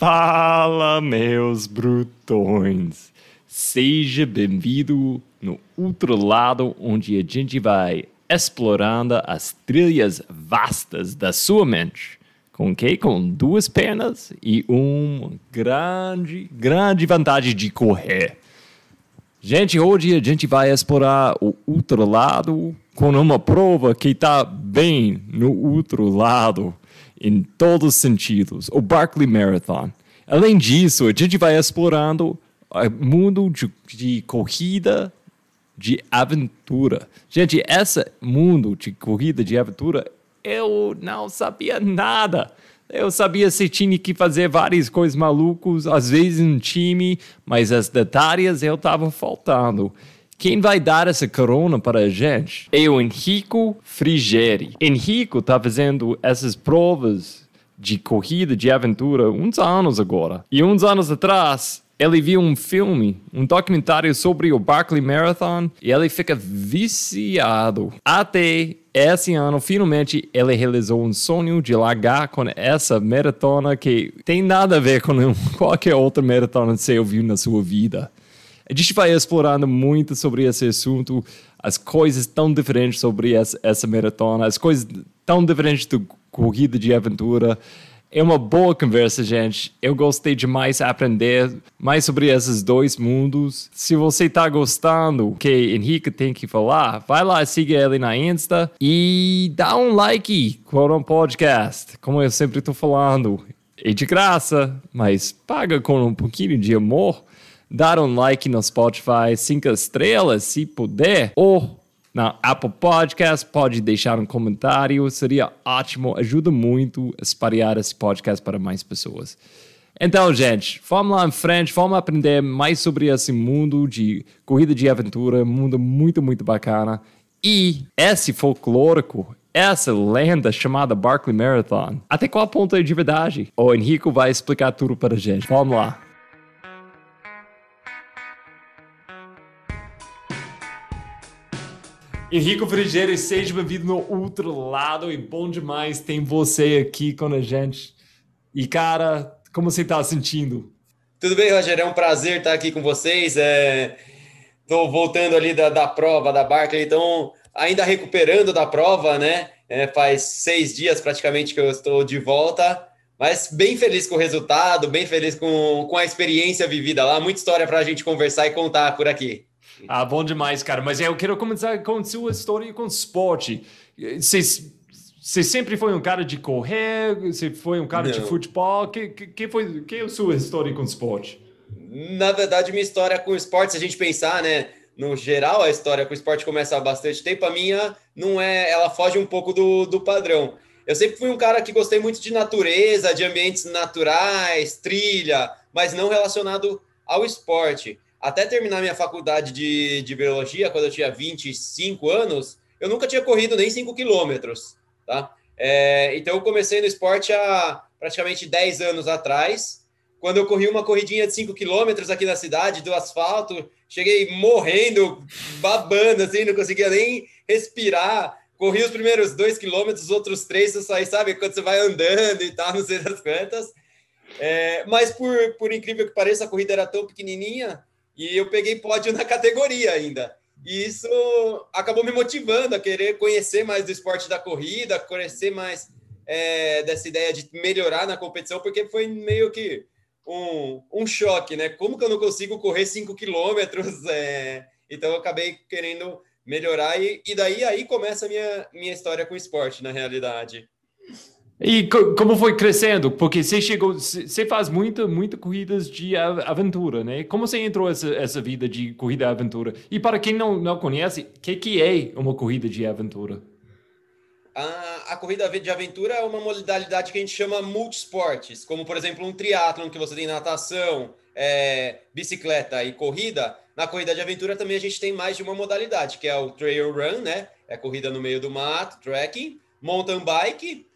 Fala, meus brutões! Seja bem-vindo no outro lado, onde a gente vai explorando as trilhas vastas da sua mente. Com que? Com duas pernas e uma grande, grande vantagem de correr. Gente, hoje a gente vai explorar o outro lado com uma prova que está bem no outro lado, em todos os sentidos, o Barkley Marathon. Além disso, a gente vai explorando o mundo de, de corrida de aventura. Gente, esse mundo de corrida de aventura, eu não sabia nada. Eu sabia se tinha que fazer várias coisas malucas, às vezes em time, mas as detalhes eu estava faltando. Quem vai dar essa corona para a gente é o Henrico Frigeri. Henrico está fazendo essas provas de corrida, de aventura, uns anos agora. E uns anos atrás, ele viu um filme, um documentário sobre o Barkley Marathon e ele fica viciado. Até esse ano, finalmente, ele realizou um sonho de largar com essa maratona que tem nada a ver com qualquer outra maratona que você ouviu na sua vida. A gente vai explorando muito sobre esse assunto, as coisas tão diferentes sobre essa, essa maratona, as coisas tão diferentes da corrida de aventura. É uma boa conversa, gente. Eu gostei demais aprender mais sobre esses dois mundos. Se você está gostando que Henrique tem que falar, vai lá, siga ele na Insta e dá um like para um podcast. Como eu sempre estou falando, é de graça, mas paga com um pouquinho de amor. Dar um like no Spotify, cinco estrelas se puder, ou na Apple Podcast, pode deixar um comentário, seria ótimo, ajuda muito a espalhar esse podcast para mais pessoas. Então, gente, vamos lá em frente, vamos aprender mais sobre esse mundo de corrida de aventura, mundo muito, muito bacana. E esse folclórico, essa lenda chamada Barkley Marathon, até qual ponto é de verdade? O Henrico vai explicar tudo para a gente. Vamos lá. Henrico Frigeiro, seja bem-vindo no outro lado e bom demais ter você aqui com a gente. E cara, como você está sentindo? Tudo bem, Rogério? É um prazer estar aqui com vocês. Estou é... voltando ali da, da prova da Barclay, então ainda recuperando da prova, né? É, faz seis dias praticamente que eu estou de volta, mas bem feliz com o resultado, bem feliz com, com a experiência vivida lá. Muita história para a gente conversar e contar por aqui. Ah, bom demais, cara. Mas eu quero começar com sua história com esporte. Você, você sempre foi um cara de correr? Você foi um cara Não. de futebol? Que, que, que foi que é a sua história com esporte? Na verdade, minha história com esporte, se a gente pensar, né? No geral, a história com esporte começa há bastante tempo. A minha não é, ela foge um pouco do, do padrão. Eu sempre fui um cara que gostei muito de natureza, de ambientes naturais, trilha, mas não relacionado ao esporte até terminar minha faculdade de, de biologia, quando eu tinha 25 anos, eu nunca tinha corrido nem 5 quilômetros, tá? É, então eu comecei no esporte há praticamente 10 anos atrás, quando eu corri uma corridinha de 5 quilômetros aqui na cidade, do asfalto, cheguei morrendo, babando, assim, não conseguia nem respirar. Corri os primeiros 2 quilômetros, os outros três eu saí, sabe, quando você vai andando e tal, não sei das quantas. É, mas por, por incrível que pareça, a corrida era tão pequenininha e eu peguei pódio na categoria ainda. E isso acabou me motivando a querer conhecer mais do esporte da corrida, conhecer mais é, dessa ideia de melhorar na competição, porque foi meio que um, um choque, né? Como que eu não consigo correr 5 quilômetros? É... Então eu acabei querendo melhorar e, e daí aí começa a minha, minha história com o esporte, na realidade. E como foi crescendo? Porque você chegou, você faz muita, muita corridas de aventura, né? Como você entrou essa essa vida de corrida aventura? E para quem não não conhece, o que que é uma corrida de aventura? A, a corrida de aventura é uma modalidade que a gente chama multisportes, como por exemplo um triatlon que você tem natação, é, bicicleta e corrida. Na corrida de aventura também a gente tem mais de uma modalidade, que é o trail run, né? É corrida no meio do mato, trekking, mountain bike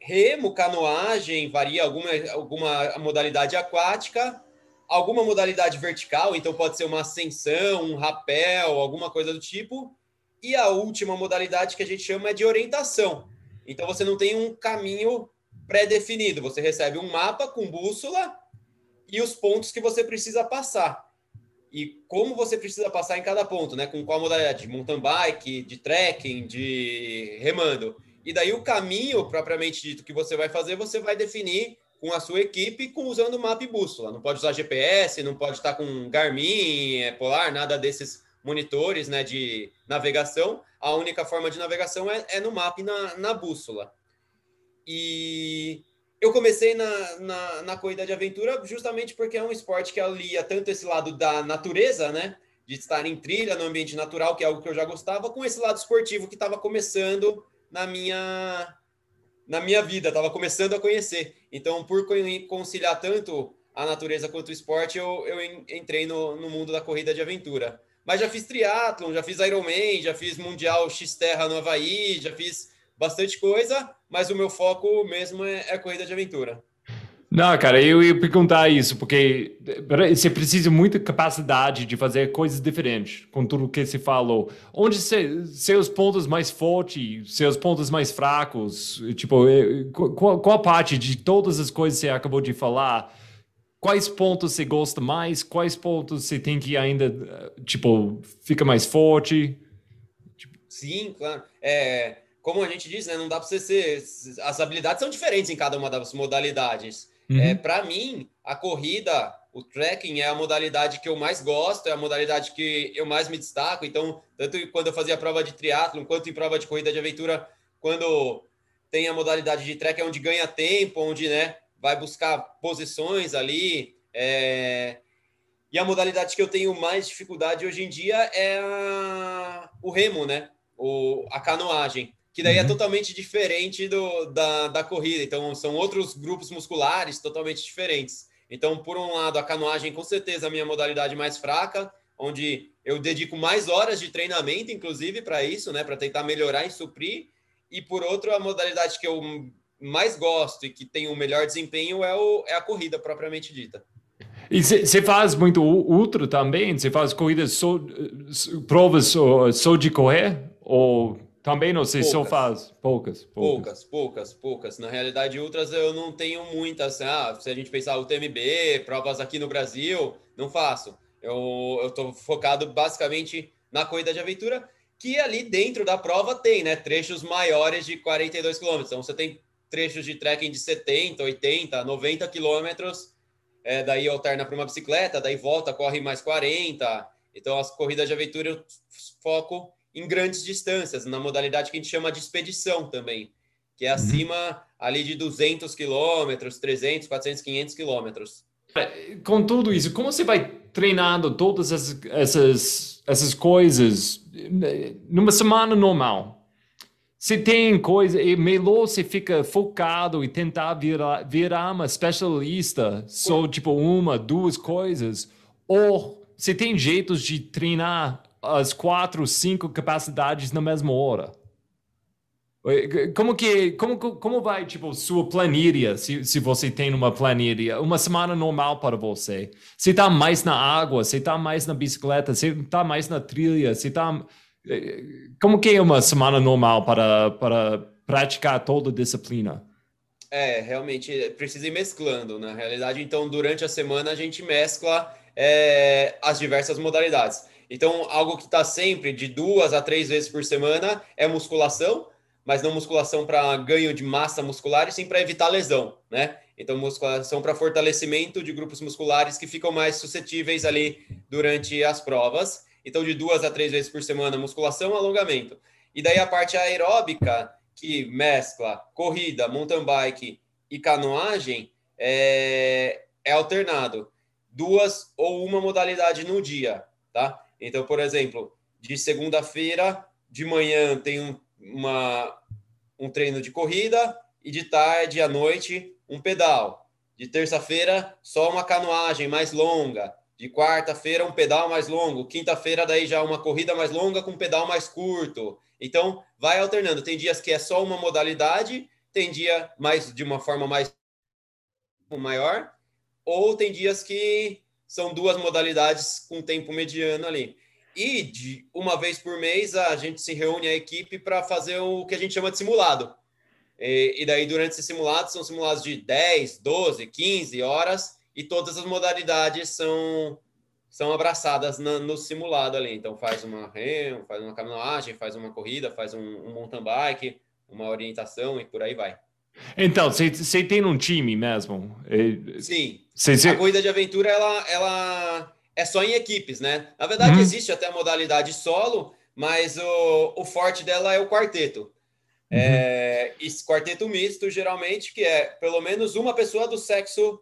remo, canoagem, varia alguma, alguma modalidade aquática, alguma modalidade vertical, então pode ser uma ascensão, um rapel, alguma coisa do tipo. E a última modalidade que a gente chama é de orientação. Então você não tem um caminho pré-definido. Você recebe um mapa com bússola e os pontos que você precisa passar. E como você precisa passar em cada ponto, né? Com qual modalidade? De mountain bike, de trekking, de remando. E daí o caminho propriamente dito que você vai fazer, você vai definir com a sua equipe com usando mapa e bússola. Não pode usar GPS, não pode estar com Garmin, é, Polar, nada desses monitores né, de navegação. A única forma de navegação é, é no mapa e na, na bússola. E eu comecei na, na, na, corrida de aventura justamente porque é um esporte que alia tanto esse lado da natureza, né? De estar em trilha no ambiente natural, que é algo que eu já gostava, com esse lado esportivo que estava começando na minha na minha vida, estava começando a conhecer. Então, por conciliar tanto a natureza quanto o esporte, eu, eu entrei no, no mundo da corrida de aventura. Mas já fiz triatlon, já fiz Ironman, já fiz Mundial X-Terra no Havaí, já fiz bastante coisa, mas o meu foco mesmo é, é corrida de aventura. Não, cara, eu ia perguntar isso, porque você precisa de muita capacidade de fazer coisas diferentes com tudo que você falou. Onde você, seus pontos mais fortes, seus pontos mais fracos, tipo, é, qual, qual parte de todas as coisas que você acabou de falar, quais pontos você gosta mais, quais pontos você tem que ainda, tipo, fica mais forte? Sim, claro. É, como a gente disse, né, não dá para você ser. As habilidades são diferentes em cada uma das modalidades. Uhum. É, para mim, a corrida, o trekking é a modalidade que eu mais gosto, é a modalidade que eu mais me destaco. Então, tanto quando eu fazia prova de triatlon, quanto em prova de corrida de aventura, quando tem a modalidade de trek, é onde ganha tempo, onde né, vai buscar posições ali. É... E a modalidade que eu tenho mais dificuldade hoje em dia é a... o remo, né? O... A canoagem que daí é uhum. é totalmente diferente do, da, da corrida. Então, são outros grupos musculares totalmente diferentes. Então, por um lado, a canoagem, com certeza, é a minha modalidade mais fraca, onde eu dedico mais horas de treinamento, inclusive, para isso, né, para tentar melhorar e suprir. E por outro, a modalidade que eu mais gosto e que tem o melhor desempenho é, o, é a corrida propriamente dita. E você faz muito ultra também? Você faz corridas só, provas só, só de correr? Ou também não sei poucas. se eu faço. Poucas, poucas. Poucas, poucas, poucas. Na realidade, ultras eu não tenho muitas. Ah, se a gente pensar o TMB, provas aqui no Brasil, não faço. Eu estou focado basicamente na corrida de aventura, que ali dentro da prova tem, né? Trechos maiores de 42 quilômetros. Então você tem trechos de trekking de 70, 80, 90 quilômetros. É, daí alterna para uma bicicleta, daí volta, corre mais 40. Então as corridas de aventura eu foco em grandes distâncias, na modalidade que a gente chama de expedição também, que é uhum. acima ali de 200 quilômetros, 300, 400, 500 quilômetros. Com tudo isso, como você vai treinando todas essas, essas, essas coisas numa semana normal? Se tem coisa, e melhor você fica focado e tentar virar, virar uma especialista só tipo uma, duas coisas, ou você tem jeitos de treinar as quatro, cinco capacidades na mesma hora. Como que como, como vai tipo sua planilha se, se você tem uma planilha uma semana normal para você? Você está mais na água você está mais na bicicleta você está mais na trilha você está eh, como que é uma semana normal para para praticar toda a disciplina? É realmente precisa ir mesclando na realidade. Então durante a semana a gente mescla é, as diversas modalidades então, algo que está sempre de duas a três vezes por semana é musculação, mas não musculação para ganho de massa muscular, e sim para evitar lesão, né? Então, musculação para fortalecimento de grupos musculares que ficam mais suscetíveis ali durante as provas. Então, de duas a três vezes por semana, musculação, alongamento. E daí a parte aeróbica, que mescla corrida, mountain bike e canoagem, é, é alternado. Duas ou uma modalidade no dia, tá? Então, por exemplo, de segunda-feira de manhã tem um, uma, um treino de corrida e de tarde à noite um pedal. De terça-feira, só uma canoagem mais longa. De quarta-feira, um pedal mais longo. Quinta-feira, daí já uma corrida mais longa com um pedal mais curto. Então, vai alternando. Tem dias que é só uma modalidade, tem dia mais de uma forma mais maior, ou tem dias que são duas modalidades com tempo mediano ali. E de uma vez por mês a gente se reúne a equipe para fazer o que a gente chama de simulado. E, e daí, durante esses simulados, são simulados de 10, 12, 15 horas, e todas as modalidades são, são abraçadas na, no simulado ali. Então, faz uma remo, faz uma canoagem, faz uma corrida, faz um, um mountain bike, uma orientação e por aí vai. Então, você tem um time mesmo? Sim. Cê, cê... A corrida de aventura, ela, ela é só em equipes, né? Na verdade, uhum. existe até a modalidade solo, mas o, o forte dela é o quarteto. Uhum. É, esse quarteto misto, geralmente, que é pelo menos uma pessoa do sexo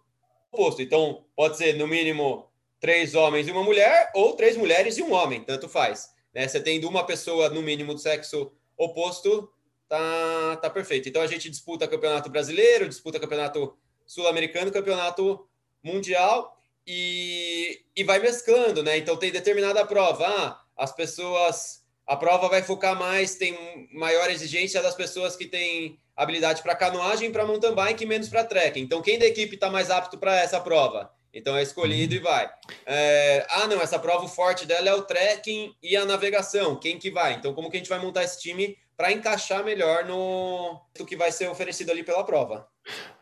oposto. Então, pode ser, no mínimo, três homens e uma mulher, ou três mulheres e um homem, tanto faz. Né? Você tendo uma pessoa, no mínimo, do sexo oposto, tá, tá perfeito. Então, a gente disputa campeonato brasileiro, disputa campeonato sul-americano, campeonato mundial, e, e vai mesclando, né? Então, tem determinada prova. Ah, as pessoas a prova vai focar mais, tem maior exigência das pessoas que têm habilidade para canoagem, para mountain bike e menos para trekking. Então, quem da equipe está mais apto para essa prova? Então é escolhido e vai. É, ah, não, essa prova o forte dela é o trekking e a navegação. Quem que vai? Então, como que a gente vai montar esse time para encaixar melhor no do que vai ser oferecido ali pela prova?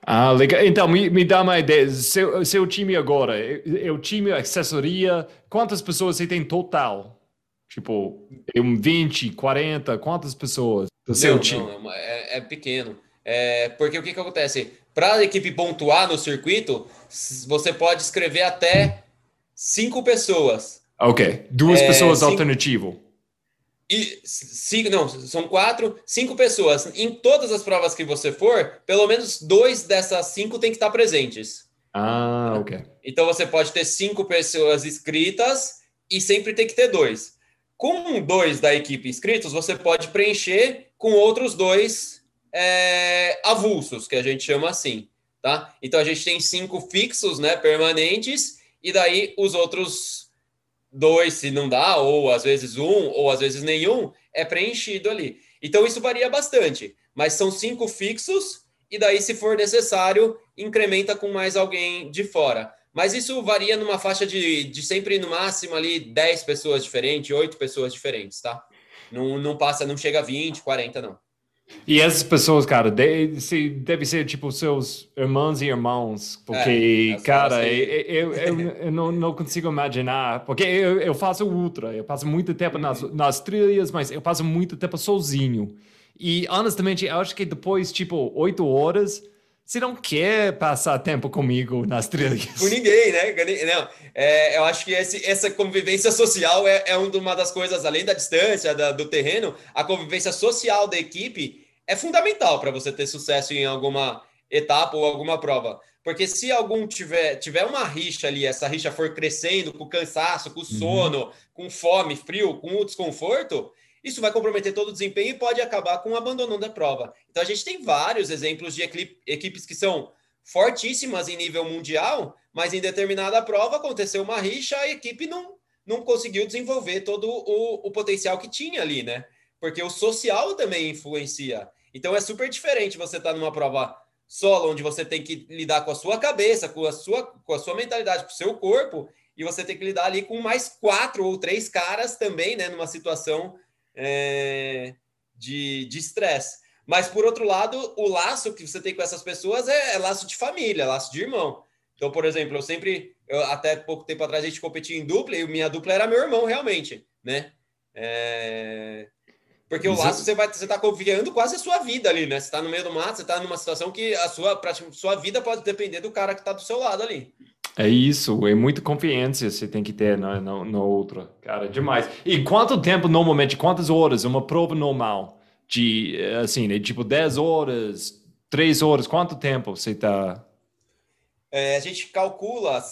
Ah, legal. Então, me, me dá uma ideia. Seu, seu time agora, é, é o time assessoria, quantas pessoas você tem total? Tipo, um 20, 40, quantas pessoas do seu não, time? Não, é, é pequeno. É, porque o que, que acontece? Para a equipe pontuar no circuito, você pode escrever até cinco pessoas. Ok. Duas é, pessoas cinco... alternativo. E cinco, não, são quatro, cinco pessoas. Em todas as provas que você for, pelo menos dois dessas cinco tem que estar presentes. Ah, ok. Então você pode ter cinco pessoas inscritas e sempre tem que ter dois. Com dois da equipe inscritos, você pode preencher com outros dois é, avulsos, que a gente chama assim, tá? Então a gente tem cinco fixos, né, permanentes, e daí os outros dois, se não dá, ou às vezes um, ou às vezes nenhum, é preenchido ali. Então isso varia bastante, mas são cinco fixos, e daí, se for necessário, incrementa com mais alguém de fora. Mas isso varia numa faixa de, de sempre no máximo ali 10 pessoas diferentes, 8 pessoas diferentes, tá? Não, não passa, não chega a 20, 40, não. E essas pessoas, cara, deve, deve ser tipo seus irmãos e irmãos, porque, é, cara, eu, eu, eu, não, não, consigo imaginar, porque eu, eu faço ultra, eu passo muito tempo nas, nas trilhas, mas eu passo muito tempo sozinho. E, honestamente, eu acho que depois, tipo, oito horas, você não quer passar tempo comigo nas trilhas. Com ninguém, né? Não, é, eu acho que esse, essa convivência social é, é uma das coisas, além da distância, da, do terreno, a convivência social da equipe é fundamental para você ter sucesso em alguma etapa ou alguma prova. Porque se algum tiver, tiver uma rixa ali, essa rixa for crescendo com cansaço, com uhum. sono, uhum. com fome, frio, com o desconforto, isso vai comprometer todo o desempenho e pode acabar com o abandono da prova. Então a gente tem vários exemplos de equipes que são fortíssimas em nível mundial, mas em determinada prova aconteceu uma rixa, a equipe não, não conseguiu desenvolver todo o, o potencial que tinha ali, né? Porque o social também influencia. Então é super diferente você estar tá numa prova solo, onde você tem que lidar com a sua cabeça, com a sua, com a sua mentalidade, com o seu corpo, e você tem que lidar ali com mais quatro ou três caras também, né? Numa situação é, de estresse. Mas, por outro lado, o laço que você tem com essas pessoas é, é, laço de família, laço de irmão. Então, por exemplo, eu sempre, eu, até pouco tempo atrás, a gente competia em dupla e minha dupla era meu irmão, realmente, né? É... Porque Isso. o laço você vai você tá confiando quase a sua vida ali, né? Você está no meio do mato, você está numa situação que a sua, sua vida pode depender do cara que está do seu lado ali. É isso, é muita confiança você tem que ter na outra, cara, demais. E quanto tempo normalmente, quantas horas uma prova normal? De, assim, né, tipo 10 horas, 3 horas, quanto tempo você está... É, a gente calcula,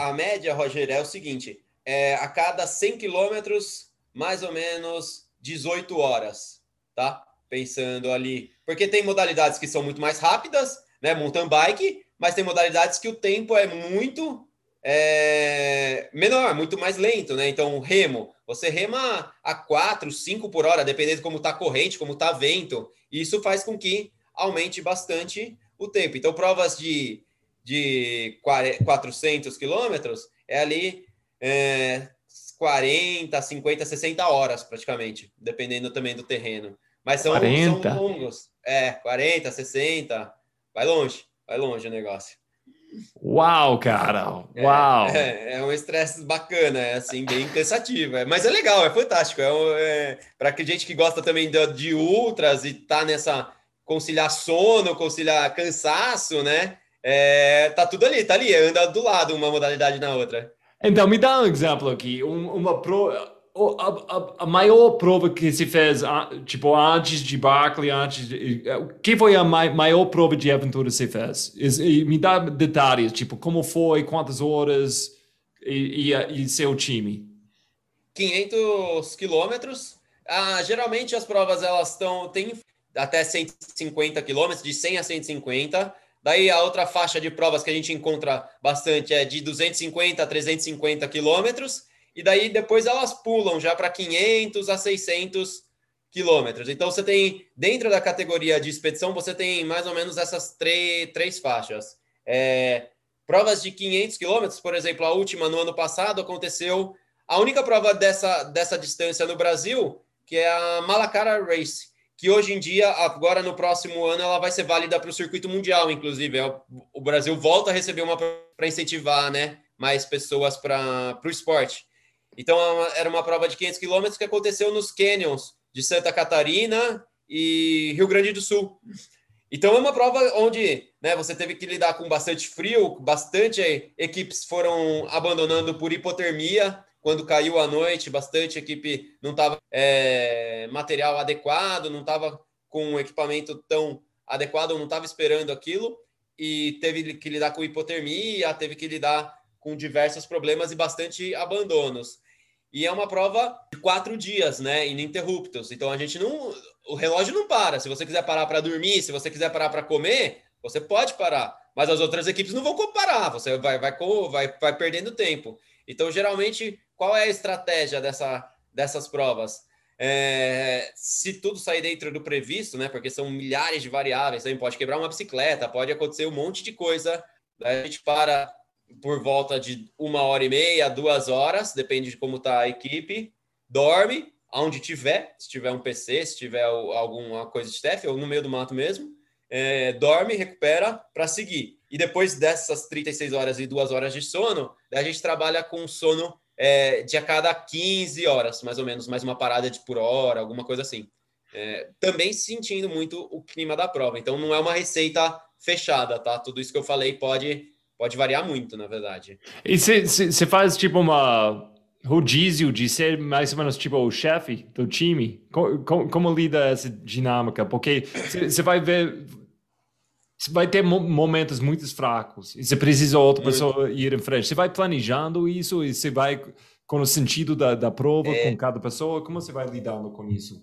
a média, Roger, é o seguinte, é, a cada 100 quilômetros, mais ou menos 18 horas, tá? Pensando ali, porque tem modalidades que são muito mais rápidas, né, mountain bike, mas tem modalidades que o tempo é muito é, menor, muito mais lento, né? Então, remo, você rema a 4, 5 por hora, dependendo de como está a corrente, como está vento, e isso faz com que aumente bastante o tempo. Então, provas de, de 400 quilômetros é ali é, 40, 50, 60 horas praticamente, dependendo também do terreno. Mas são, 40. são longos. É, 40, 60. Vai longe, vai longe o negócio. Uau, cara! É, Uau! É, é, é um estresse bacana, é assim, bem cansativo. É, mas é legal, é fantástico. É, é para gente que gosta também de, de ultras e tá nessa conciliar sono, conciliar cansaço, né? É, tá tudo ali, tá ali, anda do lado uma modalidade na outra. Então, me dá um exemplo aqui. Um, uma pro, a, a, a, maior prova que se fez, tipo, antes de Barkley, antes de, eh, que foi a maior prova de aventura que você fez? E, me dá detalhes, tipo, como foi, quantas horas e, e, e seu time? 500 quilômetros. Ah, geralmente as provas, elas estão, tem até 150 quilômetros, de 100 a 150. Daí a outra faixa de provas que a gente encontra bastante é de 250 a 350 quilômetros e daí depois elas pulam já para 500 a 600 quilômetros. Então você tem, dentro da categoria de expedição, você tem mais ou menos essas três, três faixas. É, provas de 500 quilômetros, por exemplo, a última no ano passado aconteceu, a única prova dessa, dessa distância no Brasil, que é a Malacara Race, que hoje em dia, agora no próximo ano, ela vai ser válida para o circuito mundial, inclusive. É o Brasil volta a receber uma para incentivar né, mais pessoas para o esporte. Então, é era uma prova de 500 quilômetros que aconteceu nos canyons de Santa Catarina e Rio Grande do Sul. Então, é uma prova onde né, você teve que lidar com bastante frio, bastante equipes foram abandonando por hipotermia quando caiu a noite, bastante equipe não estava é, material adequado, não estava com equipamento tão adequado, não estava esperando aquilo e teve que lidar com hipotermia, teve que lidar com diversos problemas e bastante abandonos. E é uma prova de quatro dias, né? Ininterruptos. Então a gente não. O relógio não para. Se você quiser parar para dormir, se você quiser parar para comer, você pode parar. Mas as outras equipes não vão parar. Você vai, vai, vai, vai perdendo tempo. Então, geralmente, qual é a estratégia dessa, dessas provas? É, se tudo sair dentro do previsto, né? Porque são milhares de variáveis, também pode quebrar uma bicicleta, pode acontecer um monte de coisa. A gente para por volta de uma hora e meia, duas horas, depende de como está a equipe. Dorme aonde tiver, se tiver um PC, se tiver alguma coisa de staff, ou no meio do mato mesmo. É, dorme, recupera para seguir. E depois dessas 36 horas e duas horas de sono, a gente trabalha com sono é, de a cada 15 horas, mais ou menos, mais uma parada de por hora, alguma coisa assim. É, também sentindo muito o clima da prova. Então, não é uma receita fechada, tá? Tudo isso que eu falei pode Pode variar muito, na verdade. E você faz tipo uma rodízio de ser mais ou menos tipo o chefe do time? Como, como, lida essa dinâmica? Porque você vai ver. Você vai ter momentos muito fracos e você precisa outra pessoa ir em frente. Você vai planejando isso e você vai com o sentido da, da prova é... com cada pessoa. Como você vai lidando com isso?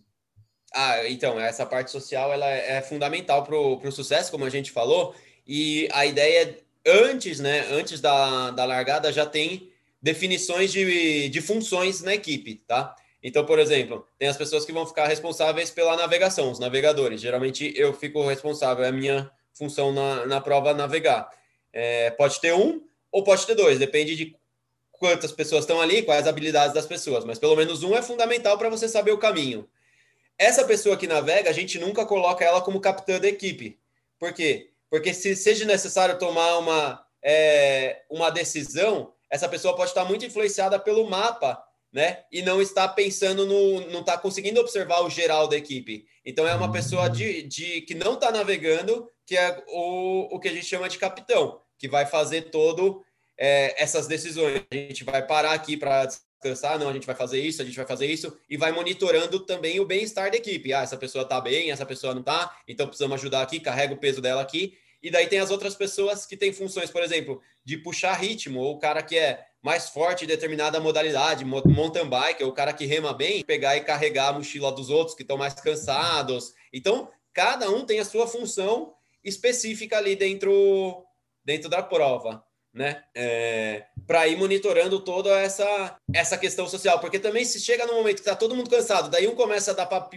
Ah, então, essa parte social ela é fundamental para o sucesso, como a gente falou, e a ideia antes, né, antes da, da largada, já tem definições de, de funções na equipe, tá? Então, por exemplo, tem as pessoas que vão ficar responsáveis pela navegação, os navegadores. Geralmente eu fico responsável, é a minha função na, na prova navegar. É, pode ter um ou pode ter dois, depende de quantas pessoas estão ali, quais habilidades das pessoas, mas pelo menos um é fundamental para você saber o caminho. Essa pessoa que navega, a gente nunca coloca ela como capitã da equipe. Por quê? Porque se seja necessário tomar uma, é, uma decisão, essa pessoa pode estar muito influenciada pelo mapa, né? E não está pensando no. não está conseguindo observar o geral da equipe. Então é uma pessoa de, de que não está navegando, que é o, o que a gente chama de capitão, que vai fazer todo é, essas decisões. A gente vai parar aqui para descansar, não, a gente vai fazer isso, a gente vai fazer isso, e vai monitorando também o bem-estar da equipe. Ah, essa pessoa está bem, essa pessoa não está, então precisamos ajudar aqui, carrega o peso dela aqui. E daí tem as outras pessoas que têm funções, por exemplo, de puxar ritmo, ou o cara que é mais forte em determinada modalidade, mountain bike, ou o cara que rema bem, pegar e carregar a mochila dos outros que estão mais cansados. Então, cada um tem a sua função específica ali dentro, dentro da prova, né? É, para ir monitorando toda essa, essa questão social. Porque também se chega no momento que está todo mundo cansado, daí um começa a dar para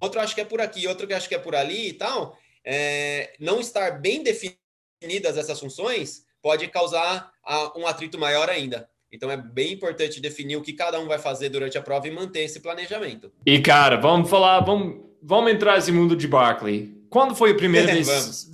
outro acha que é por aqui, outro que acha que é por ali e tal, é, não estar bem definidas essas funções pode causar a, um atrito maior ainda. Então é bem importante definir o que cada um vai fazer durante a prova e manter esse planejamento. E cara, vamos falar, vamos vamos entrar nesse mundo de Barkley. Quando foi a primeira vez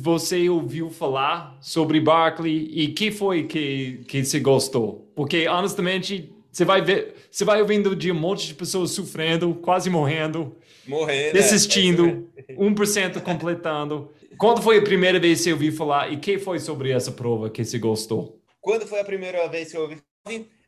você ouviu falar sobre Barkley e que foi que, que você gostou? Porque, honestamente, você vai ver, você vai ouvindo de um monte de pessoas sofrendo, quase morrendo, morrendo, desistindo, é, 1% completando. Quando foi a primeira vez que você ouviu falar e que foi sobre essa prova que você gostou? Quando foi a primeira vez que eu ouvi?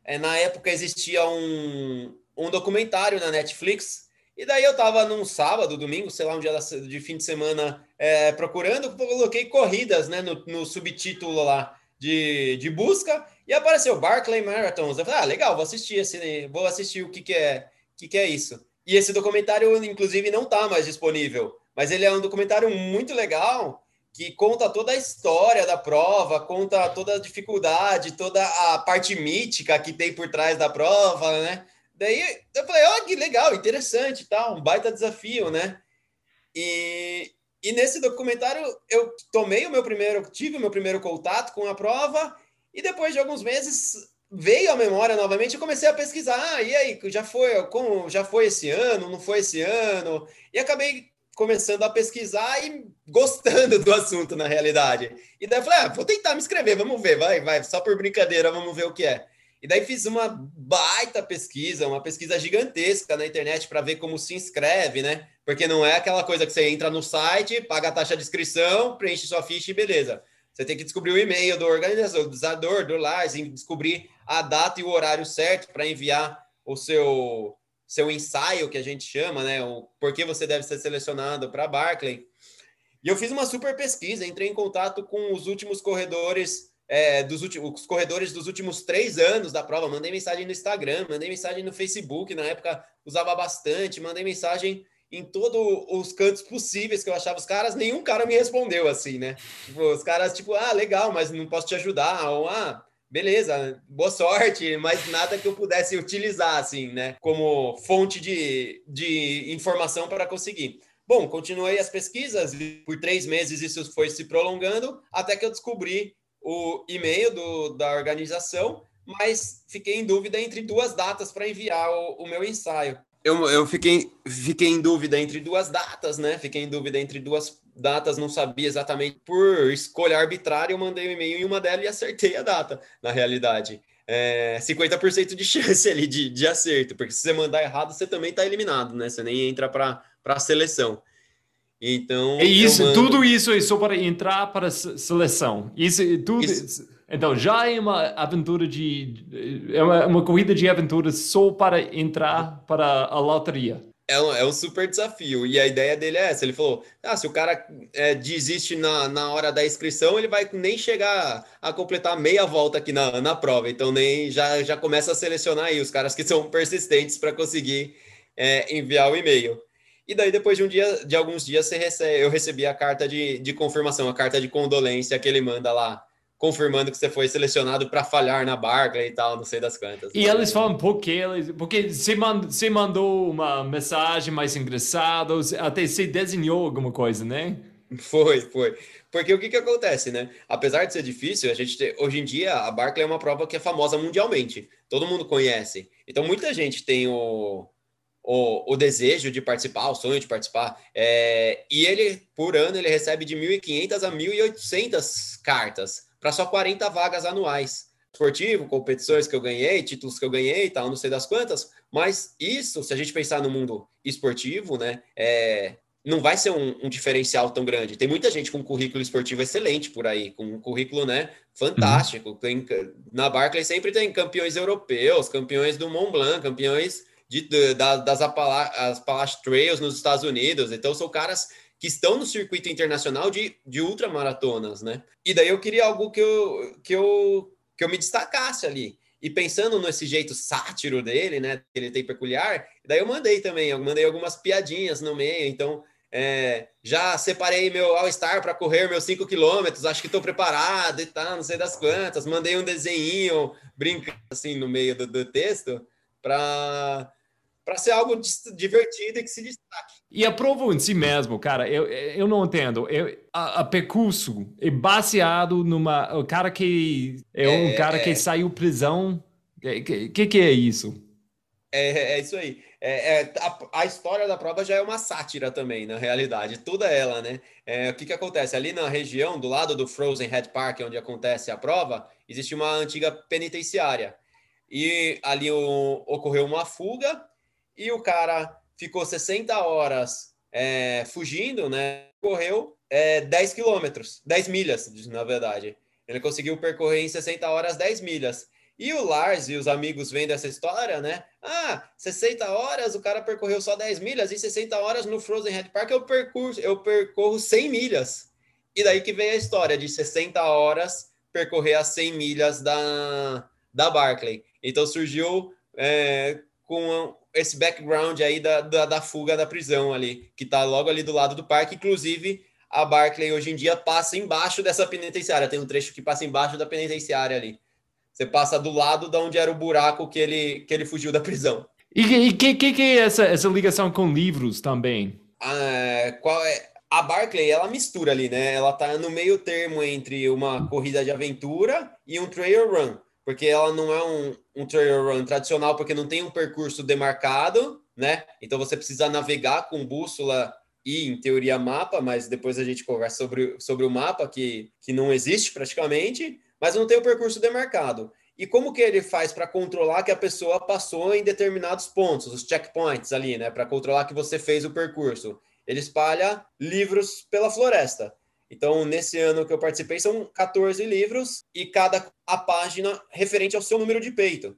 É, na época existia um, um documentário na Netflix e daí eu tava num sábado, domingo, sei lá, um dia de fim de semana, é, procurando, coloquei corridas, né, no, no subtítulo lá de, de busca e apareceu Barclay Marathons. Eu falei, ah, legal, vou assistir esse, vou assistir o que, que é, que, que é isso. E esse documentário, inclusive, não está mais disponível, mas ele é um documentário muito legal que conta toda a história da prova, conta toda a dificuldade, toda a parte mítica que tem por trás da prova, né? Daí eu falei, ó, oh, que legal, interessante, tal, um baita desafio, né? E, e nesse documentário eu tomei o meu primeiro, tive o meu primeiro contato com a prova e depois de alguns meses veio à memória novamente e comecei a pesquisar. Ah, e aí, já foi, como já foi esse ano, não foi esse ano? E acabei começando a pesquisar e gostando do assunto na realidade. E daí eu falei, ah, vou tentar me inscrever, vamos ver, vai, vai, só por brincadeira, vamos ver o que é. E daí fiz uma baita pesquisa, uma pesquisa gigantesca na internet para ver como se inscreve, né? Porque não é aquela coisa que você entra no site, paga a taxa de inscrição, preenche sua ficha e beleza. Você tem que descobrir o e-mail do organizador, do LARS, descobrir a data e o horário certo para enviar o seu seu ensaio que a gente chama, né? O por que você deve ser selecionado para Barclay. E eu fiz uma super pesquisa, entrei em contato com os últimos corredores é, dos últimos corredores dos últimos três anos da prova. Mandei mensagem no Instagram, mandei mensagem no Facebook, na época usava bastante, mandei mensagem em todos os cantos possíveis que eu achava os caras, nenhum cara me respondeu assim, né? Tipo, os caras, tipo, ah, legal, mas não posso te ajudar, ou ah, beleza, boa sorte, mas nada que eu pudesse utilizar, assim, né? Como fonte de, de informação para conseguir. Bom, continuei as pesquisas, por três meses isso foi se prolongando, até que eu descobri o e-mail do, da organização, mas fiquei em dúvida entre duas datas para enviar o, o meu ensaio eu, eu fiquei, fiquei em dúvida entre duas datas, né? Fiquei em dúvida entre duas datas, não sabia exatamente. Por escolha arbitrária, eu mandei um e-mail em uma delas e acertei a data, na realidade. É, 50% de chance ali de, de acerto, porque se você mandar errado, você também está eliminado, né? Você nem entra para a seleção. Então. É isso, mando... tudo isso é só para entrar para a seleção. Isso, tudo. Isso então, já é uma aventura de. É uma, uma corrida de aventura só para entrar para a loteria. É um, é um super desafio. E a ideia dele é essa. Ele falou: ah, se o cara é, desiste na, na hora da inscrição, ele vai nem chegar a completar meia volta aqui na, na prova. Então, nem já, já começa a selecionar aí os caras que são persistentes para conseguir é, enviar o e-mail. E daí, depois de um dia, de alguns dias, recebe, eu recebi a carta de, de confirmação, a carta de condolência que ele manda lá confirmando que você foi selecionado para falhar na barca e tal, não sei das quantas. E eles falam por quê? Porque você, mand, você mandou uma mensagem mais engraçada, até você desenhou alguma coisa, né? Foi, foi. Porque o que, que acontece, né? Apesar de ser difícil, a gente tem, hoje em dia a Barclay é uma prova que é famosa mundialmente. Todo mundo conhece. Então muita gente tem o, o, o desejo de participar, o sonho de participar. É, e ele, por ano, ele recebe de 1.500 a 1.800 cartas para só 40 vagas anuais. Esportivo, competições que eu ganhei, títulos que eu ganhei e tal, não sei das quantas, mas isso, se a gente pensar no mundo esportivo, né, é, não vai ser um, um, diferencial tão grande. Tem muita gente com um currículo esportivo excelente por aí, com um currículo, né, fantástico. Uhum. Tem, na Barclay sempre tem campeões europeus, campeões do Mont Blanc, campeões de, de, das Appalachian Trails nos Estados Unidos. Então, são caras que estão no circuito internacional de, de ultramaratonas, né? E daí eu queria algo que eu, que eu, que eu me destacasse ali. E pensando nesse jeito sátiro dele, né, que ele tem peculiar, daí eu mandei também, eu mandei algumas piadinhas no meio, então é, já separei meu All-Star para correr meus 5 quilômetros, acho que estou preparado e tal, não sei das quantas, mandei um desenho brincando assim no meio do, do texto para para ser algo divertido e que se destaque. E a prova em si mesmo, cara, eu, eu não entendo. Eu, a, a percurso é baseado numa. O cara que. É, um é, cara é. que saiu prisão. O que, que, que é isso? É, é isso aí. É, é a, a, história da prova já é uma sátira também, na realidade. Toda ela, né? É, o que, que acontece? Ali na região, do lado do Frozen Head Park, onde acontece a prova, existe uma antiga penitenciária. E ali o, ocorreu uma fuga e o cara ficou 60 horas é, fugindo, né? Correu é, 10 quilômetros, 10 milhas, na verdade. Ele conseguiu percorrer em 60 horas 10 milhas. E o Lars e os amigos vendo essa história, né? Ah, 60 horas, o cara percorreu só 10 milhas, e 60 horas no Frozen Head Park eu, percurso, eu percorro 100 milhas. E daí que vem a história de 60 horas percorrer as 100 milhas da, da Barclay. Então surgiu é, com esse background aí da, da, da, fuga da prisão ali, que tá logo ali do lado do parque. Inclusive, a Barclay hoje em dia passa embaixo dessa penitenciária. Tem um trecho que passa embaixo da penitenciária ali. Você passa do lado de onde era o buraco que ele, que ele fugiu da prisão. E o que, que, que, é essa, essa ligação com livros também? Ah, qual é? A Barclay, ela mistura ali, né? Ela tá no meio termo entre uma corrida de aventura e um trail run. Porque ela não é um, um trail run tradicional, porque não tem um percurso demarcado, né? Então você precisa navegar com bússola e, em teoria, mapa, mas depois a gente conversa sobre, sobre o mapa, que, que não existe praticamente mas não tem o percurso demarcado. E como que ele faz para controlar que a pessoa passou em determinados pontos, os checkpoints ali, né? Para controlar que você fez o percurso. Ele espalha livros pela floresta. Então, nesse ano que eu participei, são 14 livros e cada a página referente ao seu número de peito.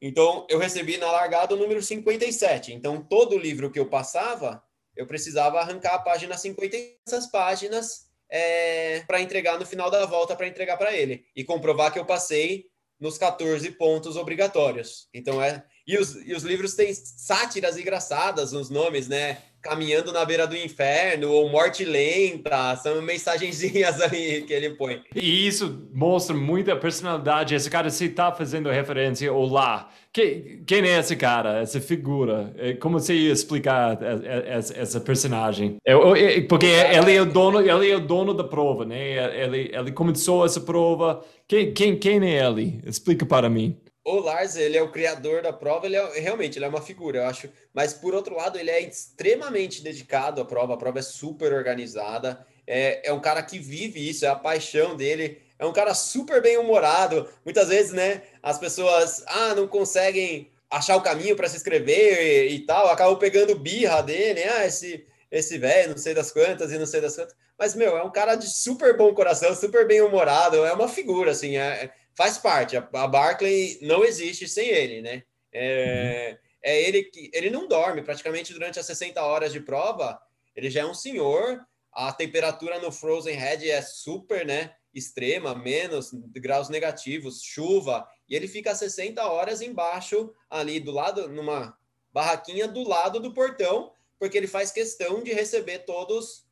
Então, eu recebi na largada o número 57. Então, todo livro que eu passava, eu precisava arrancar a página 50. Essas páginas é, para entregar no final da volta para entregar para ele e comprovar que eu passei nos 14 pontos obrigatórios. Então é e os, e os livros têm sátiras engraçadas nos nomes, né? Caminhando na beira do inferno ou Morte Lenta, são mensagenzinhas ali que ele põe. E isso mostra muita personalidade. Esse cara se está fazendo referência ou lá. Quem, quem é esse cara, essa figura? É, como você ia explicar essa, essa personagem? É, é, porque ele é o dono, ele é o dono da prova, né? Ele, ele começou essa prova. Quem, quem, quem é ele? Explica para mim o Lars, ele é o criador da prova, ele é realmente ele é uma figura, eu acho. Mas por outro lado, ele é extremamente dedicado à prova, a prova é super organizada. É, é um cara que vive isso, é a paixão dele. É um cara super bem humorado. Muitas vezes, né, as pessoas ah, não conseguem achar o caminho para se inscrever e, e, tal, acabam pegando birra dele, ah, esse esse velho, não sei das quantas e não sei das quantas. Mas meu, é um cara de super bom coração, super bem humorado, é uma figura assim, é, faz parte. A, a Barclay não existe sem ele, né? É, é ele que ele não dorme praticamente durante as 60 horas de prova. Ele já é um senhor. A temperatura no Frozen Head é super, né? Extrema, menos graus negativos, chuva, e ele fica 60 horas embaixo, ali do lado, numa barraquinha do lado do portão, porque ele faz questão de receber todos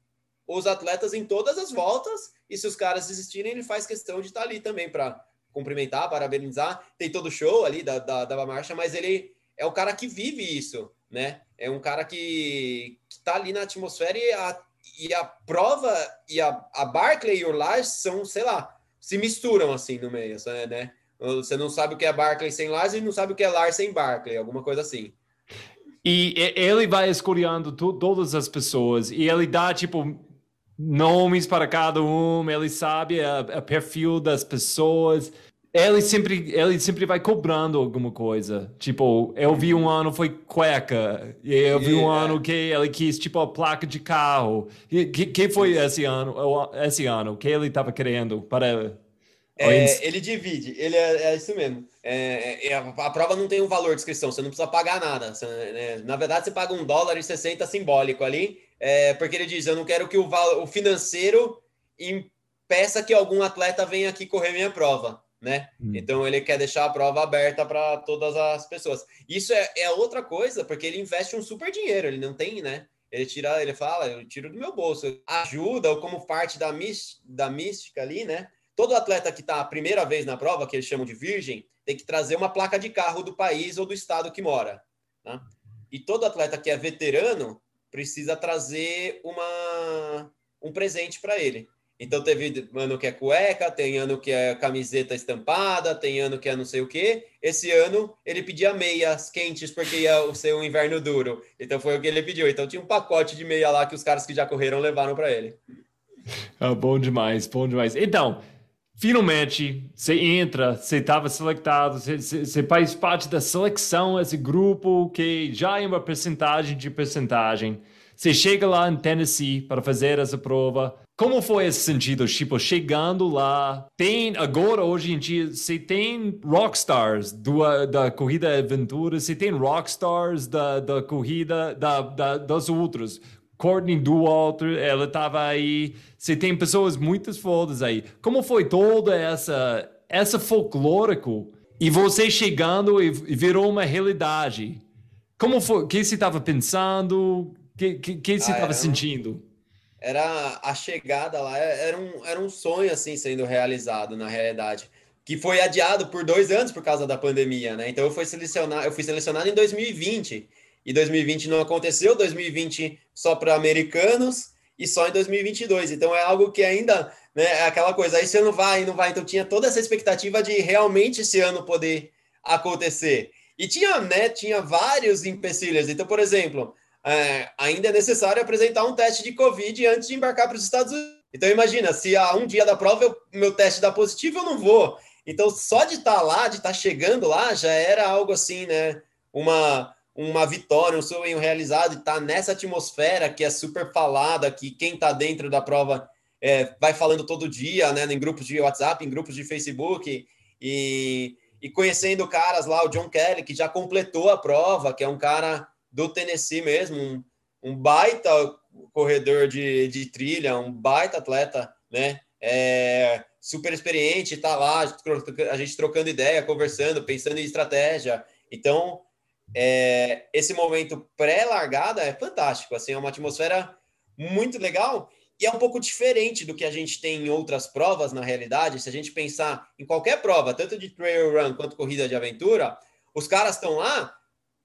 os atletas em todas as voltas, e se os caras desistirem, ele faz questão de estar ali também para cumprimentar, parabenizar. Tem todo o show ali da, da, da marcha, mas ele é o cara que vive isso, né? É um cara que, que tá ali na atmosfera e a, e a prova e a, a Barclay e o Lars são, sei lá, se misturam assim no meio, né? Você não sabe o que é Barclay sem Lars e não sabe o que é Lars sem Barclay, alguma coisa assim. E ele vai escolhendo todas as pessoas e ele dá, tipo, nomes para cada um, ele sabe o perfil das pessoas ele sempre, ele sempre vai cobrando alguma coisa. Tipo, eu vi um ano foi cueca. E eu vi um ano que ele quis, tipo, a placa de carro. E que, que foi esse ano? Esse ano? O que ele estava querendo para... É, ele divide, ele é, é isso mesmo. É, é, a, a, prova não tem um valor de inscrição, você não precisa pagar nada. Você, né? Na verdade, você paga um dólar e 60 simbólico ali, é, porque ele diz: Eu não quero que o, o financeiro impeça que algum atleta venha aqui correr minha prova né? Hum. Então ele quer deixar a prova aberta para todas as pessoas. Isso é, é, outra coisa, porque ele investe um super dinheiro, ele não tem, né? Ele tira, ele fala, eu tiro do meu bolso, ajuda ou como parte da, da mística ali, né? Todo atleta que está a primeira vez na prova, que eles chamam de virgem, tem que trazer uma placa de carro do país ou do estado que mora. Tá? E todo atleta que é veterano precisa trazer uma, um presente para ele. Então teve ano que é cueca, tem ano que é camiseta estampada, tem ano que é não sei o quê. Esse ano ele pedia meias quentes porque ia ser um inverno duro. Então foi o que ele pediu. Então tinha um pacote de meia lá que os caras que já correram levaram para ele. Ah, bom demais, bom demais. Então, finalmente você entra, você estava selectado, você, você, faz parte da seleção, esse grupo que já é uma percentagem de percentagem. Você chega lá em Tennessee para fazer essa prova. Como foi esse sentido? Tipo, chegando lá, tem agora, hoje em dia, você tem rockstars do, da corrida aventura, você tem rockstars da, da corrida da, da, das outras. Courtney Dauwalter, ela estava aí. Você tem pessoas muitas fodas aí. Como foi toda essa essa folclórico e você chegando e, e virou uma realidade? Como foi? O que você estava pensando? que, que, que você estava ah, sentindo? Era a chegada lá, era um, era um sonho assim sendo realizado na realidade, que foi adiado por dois anos por causa da pandemia, né? Então eu fui selecionado, eu fui selecionado em 2020 e 2020 não aconteceu, 2020 só para americanos e só em 2022. Então é algo que ainda, né, é aquela coisa, aí você não vai, não vai. Então tinha toda essa expectativa de realmente esse ano poder acontecer. E tinha, né, tinha vários empecilhos. Então, por exemplo, é, ainda é necessário apresentar um teste de Covid antes de embarcar para os Estados Unidos. Então, imagina, se há um dia da prova eu, meu teste dá positivo, eu não vou. Então, só de estar tá lá, de estar tá chegando lá, já era algo assim, né? Uma, uma vitória, um sonho realizado, e tá nessa atmosfera que é super falada, que quem está dentro da prova é, vai falando todo dia, né? Em grupos de WhatsApp, em grupos de Facebook, e, e conhecendo caras lá, o John Kelly, que já completou a prova, que é um cara do Tennessee mesmo, um, um baita corredor de, de trilha, um baita atleta, né? É, super experiente, tá lá, a gente trocando ideia, conversando, pensando em estratégia. Então, é, esse momento pré-largada é fantástico, assim, é uma atmosfera muito legal e é um pouco diferente do que a gente tem em outras provas, na realidade. Se a gente pensar em qualquer prova, tanto de trail run quanto corrida de aventura, os caras estão lá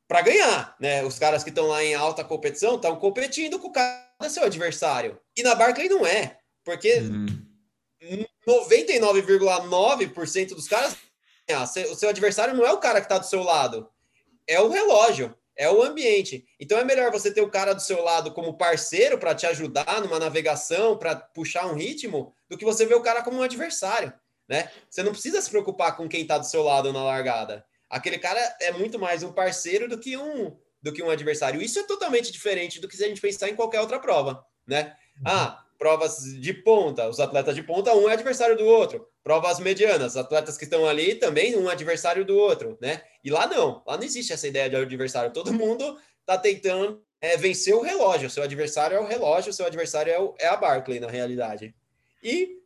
para ganhar, né? Os caras que estão lá em alta competição estão competindo com o cara seu adversário. E na Barclay não é, porque uhum. 99,9% dos caras o seu adversário não é o cara que está do seu lado, é o relógio, é o ambiente. Então é melhor você ter o cara do seu lado como parceiro para te ajudar numa navegação, para puxar um ritmo, do que você ver o cara como um adversário, né? Você não precisa se preocupar com quem está do seu lado na largada aquele cara é muito mais um parceiro do que um do que um adversário. Isso é totalmente diferente do que se a gente pensar em qualquer outra prova, né? Uhum. Ah, provas de ponta, os atletas de ponta, um é adversário do outro. Provas medianas, atletas que estão ali também um adversário do outro, né? E lá não, lá não existe essa ideia de adversário. Todo mundo tá tentando é, vencer o relógio. O seu adversário é o relógio, o seu adversário é, o, é a Barclay, na realidade. E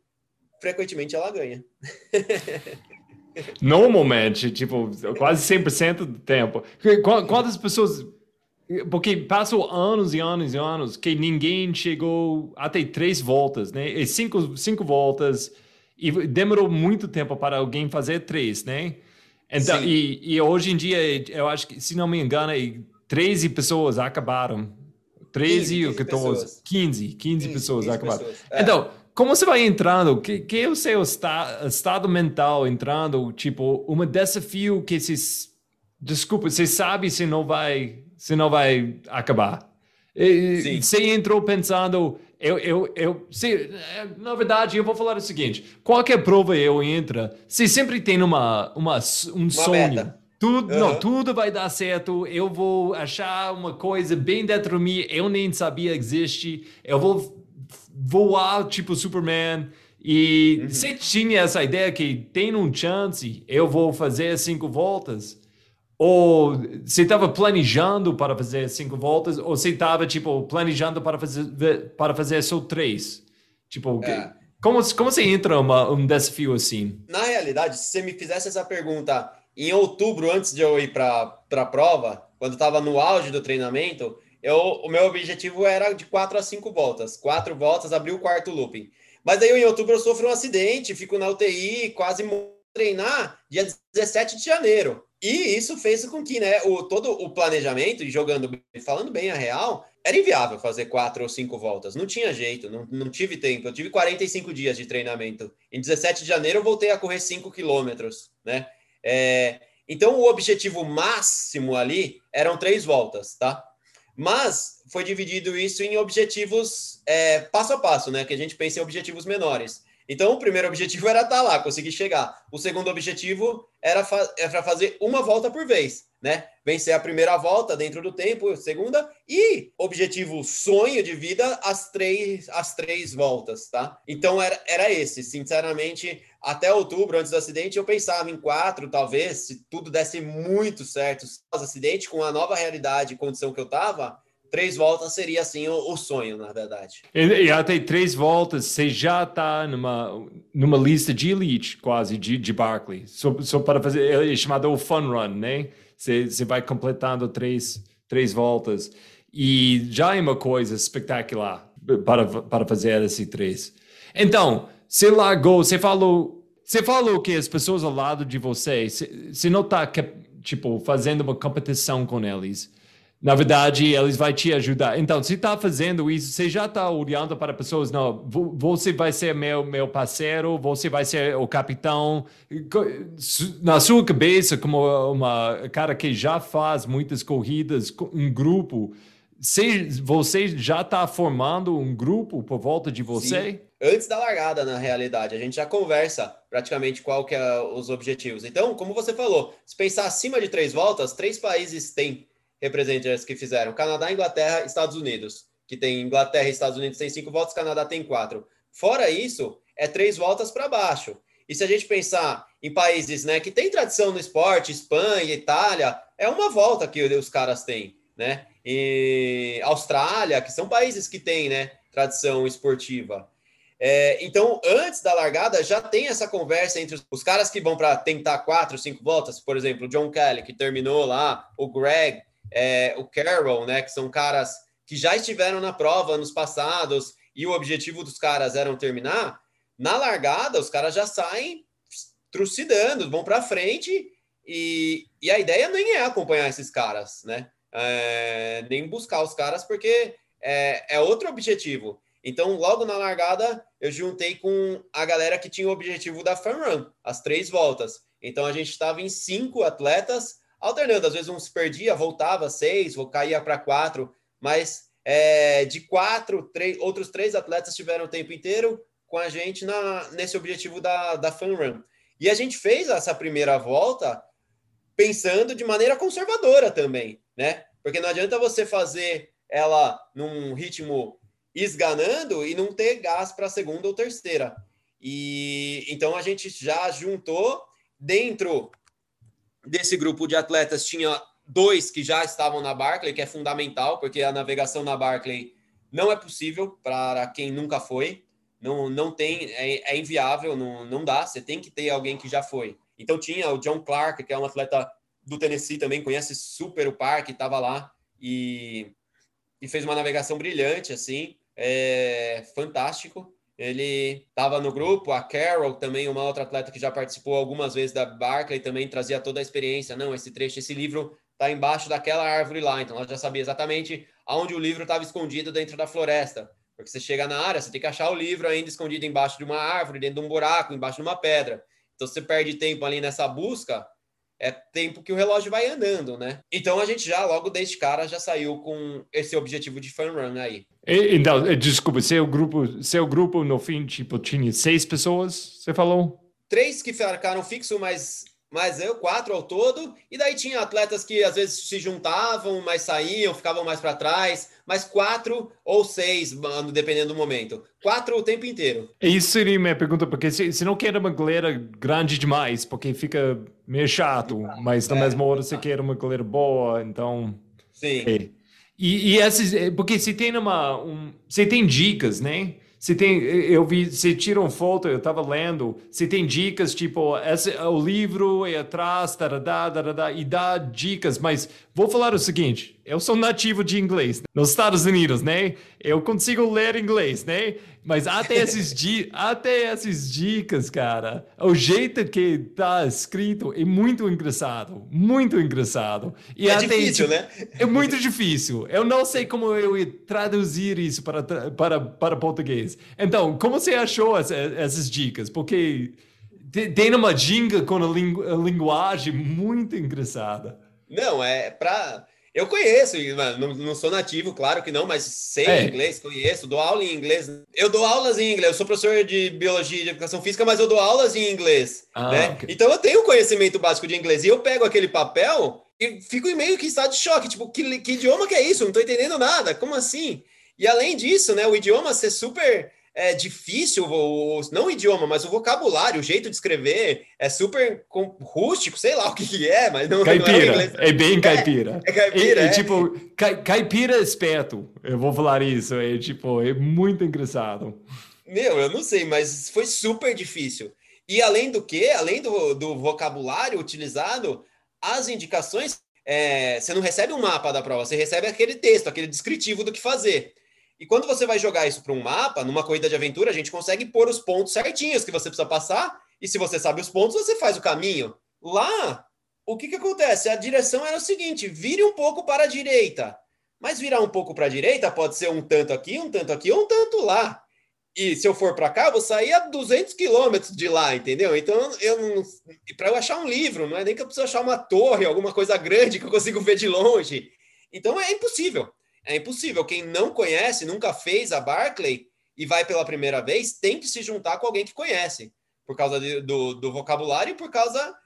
frequentemente ela ganha. Normalmente, tipo, quase 100% do tempo. Quantas pessoas. Porque passou anos e anos e anos que ninguém chegou até três voltas, né? E cinco, cinco voltas. E demorou muito tempo para alguém fazer três, né? Então, e, e, hoje em dia, eu acho que, se não me engano, 13 pessoas acabaram. 13 ou 14? 15, 15, 15 pessoas 15 acabaram. Pessoas. É. Então, como você vai entrando? Que, que é o seu esta, estado mental entrando? Tipo, um desafio que se desculpa, você sabe se não vai, se não vai acabar. E, você entrou pensando, eu, eu, eu, se, na verdade, eu vou falar o seguinte: qualquer prova eu entra, você sempre tem uma, uma um uma sonho. Meta. Tudo, uhum. não, tudo vai dar certo. Eu vou achar uma coisa bem dentro de mim. Eu nem sabia existe. Eu vou voar tipo Superman. E uhum. você tinha essa ideia que tem um chance, eu vou fazer cinco voltas? Ou você estava planejando para fazer cinco voltas? Ou você estava, tipo, planejando para fazer, para fazer só três? Tipo, é. como, como você entra uma, um desafio assim? Na realidade, se você me fizesse essa pergunta em outubro, antes de eu ir para a prova, quando estava no auge do treinamento, eu, o meu objetivo era de quatro a cinco voltas. Quatro voltas, abrir o quarto looping. Mas daí em outubro eu sofro um acidente, fico na UTI, quase treinar dia 17 de janeiro. E isso fez com que, né, o, todo o planejamento, e jogando, falando bem a real, era inviável fazer quatro ou cinco voltas. Não tinha jeito, não, não tive tempo. Eu tive 45 dias de treinamento. Em 17 de janeiro eu voltei a correr 5 quilômetros, né? É, então o objetivo máximo ali eram três voltas, tá? Mas foi dividido isso em objetivos é, passo a passo, né? Que a gente pensa em objetivos menores. Então, o primeiro objetivo era estar lá, conseguir chegar. O segundo objetivo era, fa fazer uma volta por vez, né? Vencer a primeira volta dentro do tempo, segunda, e objetivo sonho de vida, as três, as três voltas, tá? Então, era, era esse. Sinceramente, até outubro, antes do acidente, eu pensava em quatro, talvez, se tudo desse muito certo, acidente, com a nova realidade e condição que eu tava, três voltas seria assim o, o sonho, na verdade. E, até três voltas, você já está numa, numa lista de elite, quase, de, de Barkley. Só, só para fazer, é chamado o fun run, né? Você, você vai completando três, três voltas. E já é uma coisa espetacular para, para fazer esse três. Então, você largou, você falou, você falou que as pessoas ao lado de você, você não está, tipo, fazendo uma competição com eles na verdade, eles vão te ajudar. Então, se está fazendo isso, você já está olhando para pessoas, não, você vai ser meu, meu parceiro, você vai ser o capitão. Na sua cabeça, como uma cara que já faz muitas corridas, um grupo, você, você já está formando um grupo por volta de você? Sim. Antes da largada, na realidade, a gente já conversa praticamente qual que é os objetivos. Então, como você falou, se pensar acima de três voltas, três países têm representantes que fizeram Canadá, Inglaterra, Estados Unidos, que tem Inglaterra e Estados Unidos tem cinco votos, Canadá tem quatro. Fora isso, é três voltas para baixo. E se a gente pensar em países né, que tem tradição no esporte, Espanha, Itália, é uma volta que os caras têm, né? E Austrália, que são países que têm né, tradição esportiva. É, então, antes da largada, já tem essa conversa entre os, os caras que vão para tentar quatro, cinco voltas, por exemplo, o John Kelly, que terminou lá, o Greg, é, o Carroll, né, que são caras que já estiveram na prova nos passados e o objetivo dos caras era terminar, na largada os caras já saem trucidando, vão para frente e, e a ideia nem é acompanhar esses caras, né? É, nem buscar os caras, porque é, é outro objetivo. Então, logo na largada, eu juntei com a galera que tinha o objetivo da Fun Run, as três voltas. Então, a gente estava em cinco atletas alternando. Às vezes um se perdia, voltava seis, ou caía para quatro, mas é, de quatro, três, outros três atletas tiveram o tempo inteiro com a gente na, nesse objetivo da, da Fun Run. E a gente fez essa primeira volta pensando de maneira conservadora também, né? Porque não adianta você fazer ela num ritmo esganando e não ter gás para a segunda ou terceira. E então a gente já juntou dentro desse grupo de atletas tinha dois que já estavam na Barclay, que é fundamental, porque a navegação na Barclay não é possível para quem nunca foi. Não, não tem, é, é inviável, não, não dá. Você tem que ter alguém que já foi. Então tinha o John Clark, que é um atleta do Tennessee também, conhece super o parque, estava lá e, e fez uma navegação brilhante, assim, é fantástico. Ele estava no grupo, a Carol também, uma outra atleta que já participou algumas vezes da Barclay, também trazia toda a experiência. Não, esse trecho, esse livro está embaixo daquela árvore lá, então ela já sabia exatamente aonde o livro estava escondido dentro da floresta. Porque você chega na área, você tem que achar o livro ainda escondido embaixo de uma árvore, dentro de um buraco, embaixo de uma pedra. Então você perde tempo ali nessa busca, é tempo que o relógio vai andando, né? Então a gente já, logo desde cara, já saiu com esse objetivo de fun run aí. Então, desculpa, seu grupo, seu grupo no fim, tipo, tinha seis pessoas, você falou? Três que ficaram fixo, mas mas eu, quatro ao todo, e daí tinha atletas que às vezes se juntavam, mas saíam, ficavam mais para trás, mas quatro ou seis, dependendo do momento. Quatro o tempo inteiro. Isso seria minha pergunta, porque se, se não quer uma galera grande demais, porque fica meio chato, mas na é, mesma hora você quer uma galera boa, então. Sim. É. E, e essas, é, porque se tem uma. Um, você tem dicas, né? Se tem, eu vi, se tiram foto, eu estava lendo, se tem dicas, tipo, esse, o livro é atrás, tarará, tarará, e dá dicas, mas vou falar o seguinte, eu sou nativo de inglês nos Estados Unidos, né? Eu consigo ler inglês, né? Mas até esses, di até essas dicas, cara, o jeito que tá escrito é muito engraçado, muito engraçado. E é difícil, né? É muito difícil. Eu não sei como eu ia traduzir isso para, para, para português. Então, como você achou essa, essas dicas? Porque tem uma ginga com a, lingu a linguagem muito engraçada. Não, é para eu conheço, não, não, sou nativo, claro que não, mas sei é. inglês, conheço, dou aula em inglês. Eu dou aulas em inglês, eu sou professor de biologia e de educação física, mas eu dou aulas em inglês, ah, né? Okay. Então eu tenho conhecimento básico de inglês e eu pego aquele papel e fico meio que em estado de choque, tipo, que, que idioma que é isso? não tô entendendo nada, como assim? E além disso, né, o idioma ser super é difícil, o, não o idioma, mas o vocabulário, o jeito de escrever é super rústico, sei lá o que, que é, mas não, caipira, não é, é bem caipira. É, é caipira, é, é. tipo, caipira esperto, eu vou falar isso, é tipo, é muito engraçado. Meu, eu não sei, mas foi super difícil. E além do que, além do, do vocabulário utilizado, as indicações, é, você não recebe um mapa da prova, você recebe aquele texto, aquele descritivo do que fazer. E quando você vai jogar isso para um mapa, numa corrida de aventura, a gente consegue pôr os pontos certinhos que você precisa passar. E se você sabe os pontos, você faz o caminho. Lá, o que, que acontece? A direção era o seguinte: vire um pouco para a direita. Mas virar um pouco para a direita pode ser um tanto aqui, um tanto aqui, um tanto lá. E se eu for para cá, eu vou sair a 200 quilômetros de lá, entendeu? Então, eu. Para eu achar um livro, não é nem que eu preciso achar uma torre, alguma coisa grande que eu consigo ver de longe. Então, é impossível. É impossível. Quem não conhece, nunca fez a Barclay e vai pela primeira vez, tem que se juntar com alguém que conhece, por causa de, do, do vocabulário e por causa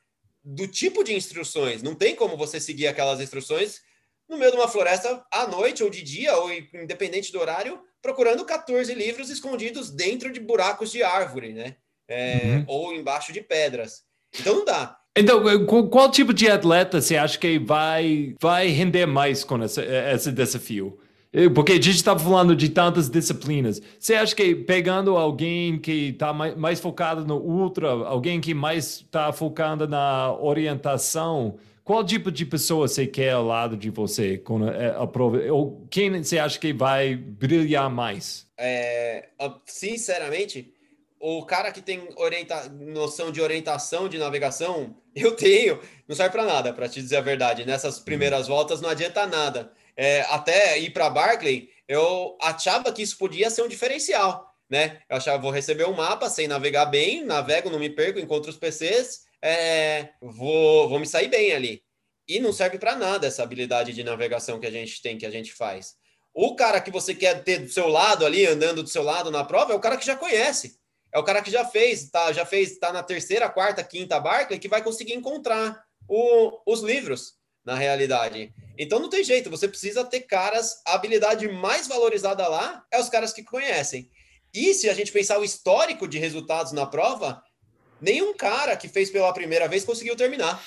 do tipo de instruções. Não tem como você seguir aquelas instruções no meio de uma floresta à noite ou de dia, ou independente do horário, procurando 14 livros escondidos dentro de buracos de árvore, né? É, uhum. Ou embaixo de pedras. Então não dá. Então, qual tipo de atleta você acha que vai, vai render mais com essa, esse desafio? Eh, porque a gente está falando de tantas disciplinas. Você acha que pegando alguém que está mais, mais, focado no ultra, alguém que mais está focado na orientação, qual tipo de pessoa você quer ao lado de você com a, a prova? Ou quem você acha que vai brilhar mais? É, sinceramente, o cara que tem orienta... noção de orientação de navegação, eu tenho, não serve para nada, para te dizer a verdade. Nessas primeiras voltas não adianta nada. É, até ir para Barclay, eu achava que isso podia ser um diferencial, né? Eu achava, vou receber um mapa, sem navegar bem, navego, não me perco, encontro os PCs, é, vou, vou me sair bem ali. E não serve para nada essa habilidade de navegação que a gente tem, que a gente faz. O cara que você quer ter do seu lado ali, andando do seu lado na prova, é o cara que já conhece é o cara que já fez, tá, já fez, tá na terceira, quarta, quinta Barclay, que vai conseguir encontrar o, os livros na realidade. Então não tem jeito, você precisa ter caras, a habilidade mais valorizada lá é os caras que conhecem. E se a gente pensar o histórico de resultados na prova, nenhum cara que fez pela primeira vez conseguiu terminar.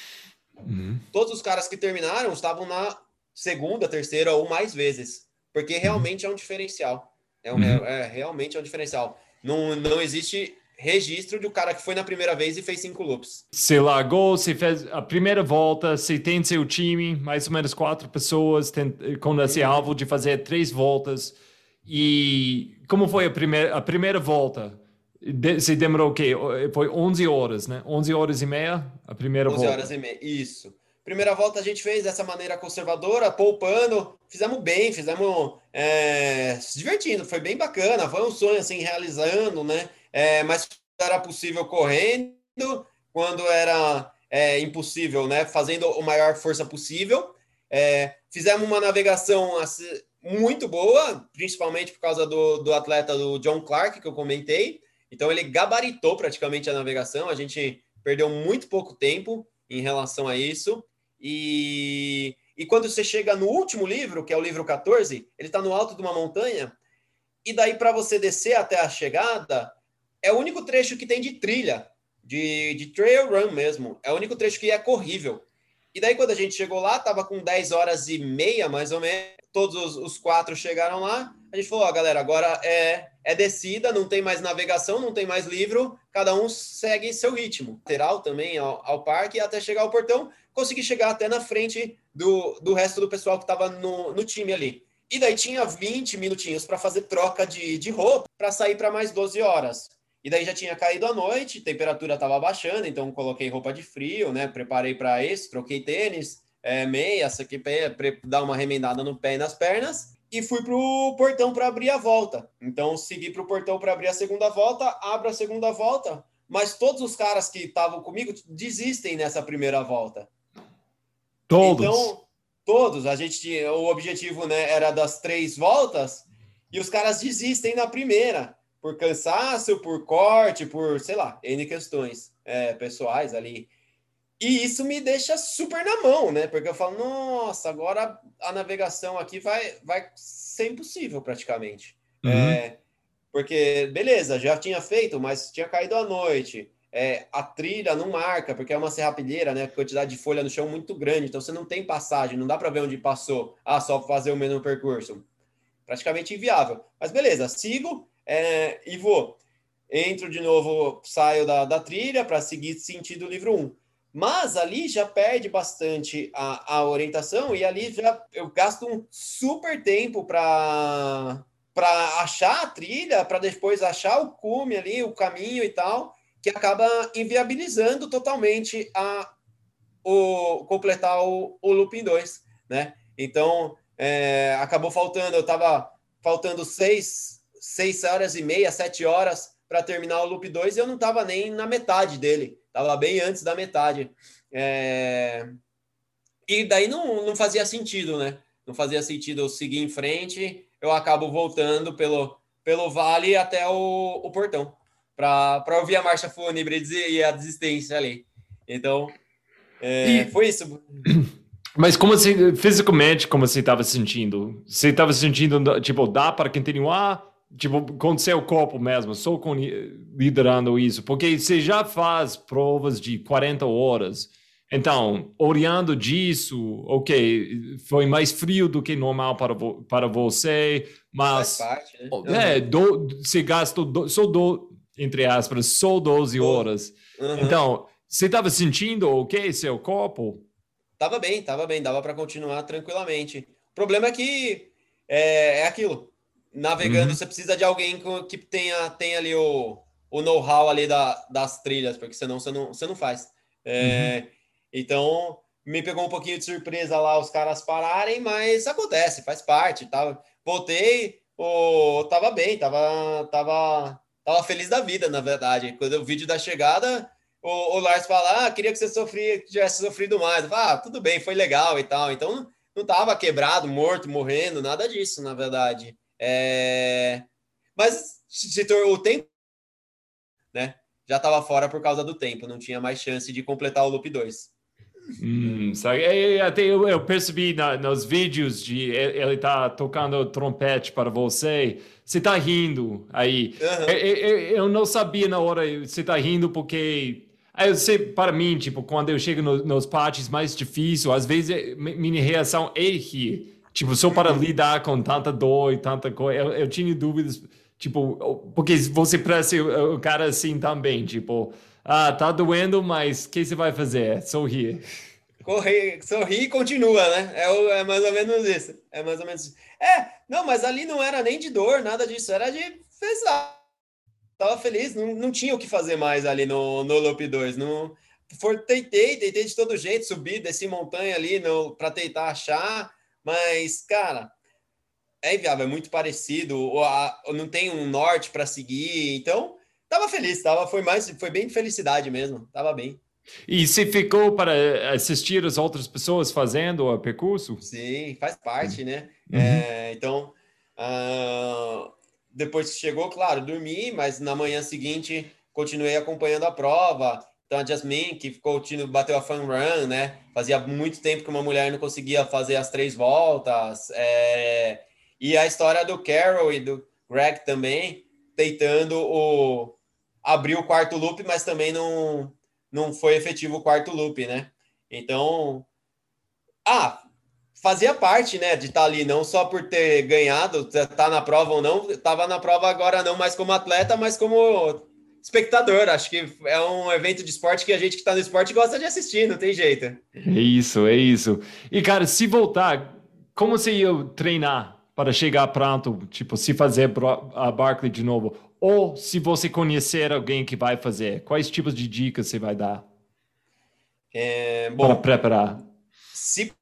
Uhum. Todos os caras que terminaram estavam na segunda, terceira ou mais vezes, porque realmente é um diferencial. É, um, uhum. é, é realmente é um diferencial. Não, não existe registro de um cara que foi na primeira vez e fez cinco loops. Você largou, você fez a primeira volta, você tem seu time, mais ou menos quatro pessoas, tem, com esse uhum. alvo de fazer três voltas. E como foi a primeira, a primeira volta? De, você demorou o quê? Foi 11 horas, né? 11 horas e meia a primeira 11 volta. 11 horas e meia, isso. Primeira volta a gente fez dessa maneira conservadora, poupando, fizemos bem, fizemos é, se divertindo, foi bem bacana, foi um sonho assim, realizando, né? É, mas era possível correndo, quando era é, impossível, né? Fazendo a maior força possível. É, fizemos uma navegação assim, muito boa, principalmente por causa do, do atleta do John Clark, que eu comentei. Então ele gabaritou praticamente a navegação, a gente perdeu muito pouco tempo em relação a isso. E, e quando você chega no último livro, que é o livro 14, ele está no alto de uma montanha, e daí para você descer até a chegada, é o único trecho que tem de trilha, de, de trail run mesmo. É o único trecho que é corrível. E daí, quando a gente chegou lá, tava com 10 horas e meia, mais ou menos. Todos os, os quatro chegaram lá. A gente falou, ó, galera, agora é, é descida, não tem mais navegação, não tem mais livro, cada um segue seu ritmo. Lateral também ao, ao parque, até chegar ao portão consegui chegar até na frente do, do resto do pessoal que estava no, no time ali. E daí tinha 20 minutinhos para fazer troca de, de roupa para sair para mais 12 horas. E daí já tinha caído a noite, temperatura estava baixando, então coloquei roupa de frio, né? Preparei para isso, troquei tênis, é, meia, aqui para dar uma remendada no pé e nas pernas e fui para o portão para abrir a volta. Então segui para o portão para abrir a segunda volta, abro a segunda volta, mas todos os caras que estavam comigo desistem nessa primeira volta. Todos. Então, todos. A gente tinha, o objetivo né, era das três voltas e os caras desistem na primeira por cansaço, por corte, por sei lá, N questões é, pessoais ali. E isso me deixa super na mão, né? Porque eu falo, nossa, agora a navegação aqui vai, vai ser impossível praticamente. Uhum. É, porque, beleza, já tinha feito, mas tinha caído à noite. É, a trilha não marca, porque é uma serrapilheira, né? Quantidade de folha no chão muito grande, então você não tem passagem, não dá para ver onde passou. Ah, só fazer o mesmo percurso. Praticamente inviável. Mas beleza, sigo é, e vou. Entro de novo, saio da, da trilha para seguir sentido livro 1. Mas ali já perde bastante a, a orientação e ali já eu gasto um super tempo para para achar a trilha, para depois achar o cume ali, o caminho e tal, que acaba inviabilizando totalmente a o completar o, o looping 2, né? Então, é, acabou faltando, eu estava faltando seis, seis horas e meia, sete horas para terminar o loop 2 e eu não estava nem na metade dele, estava bem antes da metade. É... E daí não, não fazia sentido, né? Não fazia sentido eu seguir em frente eu acabo voltando pelo, pelo vale até o, o portão para ouvir a marcha fúnebre e a desistência ali. Então, é, e... foi isso. Mas como assim, fisicamente, como você estava sentindo? Você estava sentindo, tipo, dá para continuar? Tipo, com seu corpo mesmo, só com, liderando isso? Porque você já faz provas de 40 horas, então, olhando disso, ok, foi mais frio do que normal para, vo para você, mas parte, né? é, do, você gastou do, só do, entre aspas, só 12 horas. Uhum. Então, você estava sentindo ok seu corpo? Tava bem, tava bem, dava para continuar tranquilamente. O problema é que é, é aquilo. Navegando, uhum. você precisa de alguém que tenha, tenha ali o, o know-how ali da, das trilhas, porque senão você não, você não faz. É, uhum. Então, me pegou um pouquinho de surpresa lá os caras pararem, mas acontece, faz parte. Tava, voltei, oh, tava bem, tava, tava, tava feliz da vida, na verdade. Quando o vídeo da chegada, o, o Lars fala: ah, queria que você sofria, que tivesse sofrido mais. Eu falo, ah, tudo bem, foi legal e tal. Então, não tava quebrado, morto, morrendo, nada disso, na verdade. É... Mas se, o tempo, né? Já estava fora por causa do tempo, não tinha mais chance de completar o loop 2. Hum, sabe? É, é, até eu, eu percebi na, nos vídeos de ele tá tocando trompete para você. Você tá rindo aí. Uhum. Eu, eu, eu, não sabia na hora. Você tá rindo porque eu sei, para mim, tipo, quando eu chego no, nos partes mais difíceis, às vezes minha reação é rir. Tipo, só para lidar com tanta dor e tanta coisa. Eu, eu tinha dúvidas, tipo, porque você parece o cara assim também, tipo ah, tá doendo, mas o que você vai fazer? Sorrir. Correr, sorrir e continua, né? É, é mais ou menos isso. É mais ou menos. É, não, mas ali não era nem de dor, nada disso, era de pesar. Tava feliz, não, não tinha o que fazer mais ali no, no Loop 2. Não, for, tentei, tentei de todo jeito, subir, desci montanha ali para tentar achar, mas, cara, é inviável, é muito parecido, ou a, ou não tem um norte para seguir, então Tava feliz, tava, foi mais, foi bem felicidade mesmo, tava bem. E você ficou para assistir as outras pessoas fazendo o percurso? Sim, faz parte, né? Uhum. É, então, uh, depois que chegou, claro, dormi, mas na manhã seguinte continuei acompanhando a prova. Então, a Jasmine, que continu, bateu a fun run, né? Fazia muito tempo que uma mulher não conseguia fazer as três voltas. É, e a história do Carol e do Greg também, tentando o, abrir o quarto loop, mas também não, não foi efetivo o quarto loop, né? Então, ah, fazia parte, né, de estar tá ali, não só por ter ganhado, estar tá na prova ou não, estava na prova agora não mais como atleta, mas como espectador. Acho que é um evento de esporte que a gente que está no esporte gosta de assistir, não tem jeito. É isso, é isso. E, cara, se voltar, como você ia treinar para chegar pronto, tipo, se fazer a Barkley de novo? Ou se você conhecer alguém que vai fazer, quais tipos de dicas você vai dar? É, bom, para preparar? Se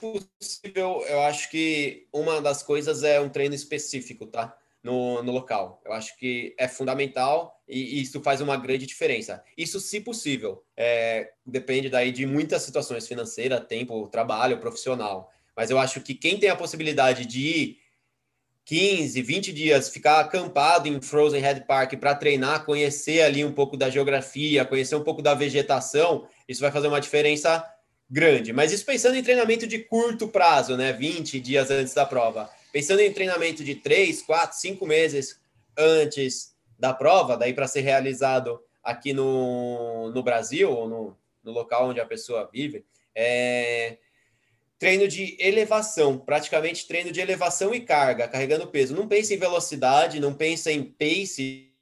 possível, eu acho que uma das coisas é um treino específico, tá? No, no local. Eu acho que é fundamental e, e isso faz uma grande diferença. Isso, se possível, é, depende daí de muitas situações financeira, tempo, trabalho, profissional. Mas eu acho que quem tem a possibilidade de ir 15, 20 dias, ficar acampado em Frozen Head Park para treinar, conhecer ali um pouco da geografia, conhecer um pouco da vegetação, isso vai fazer uma diferença grande. Mas isso pensando em treinamento de curto prazo, né? 20 dias antes da prova. Pensando em treinamento de 3, 4, 5 meses antes da prova, daí para ser realizado aqui no, no Brasil, ou no, no local onde a pessoa vive, é, treino de elevação, praticamente treino de elevação e carga, carregando peso. Não pensa em velocidade, não pensa em pace,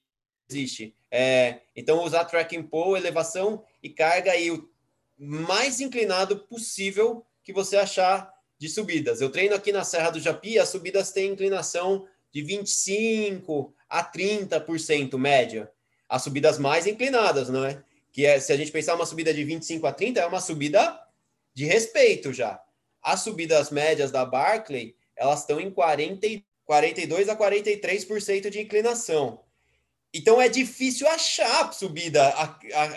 existe. É, então, usar tracking pole, elevação e carga e o mais inclinado possível que você achar de subidas. Eu treino aqui na Serra do Japi, as subidas têm inclinação de 25 a 30% média. As subidas mais inclinadas, não é? Que é, se a gente pensar uma subida de 25 a 30, é uma subida de respeito já. As subidas médias da Barclay, elas estão em 40, 42 a 43% de inclinação. Então é difícil achar subida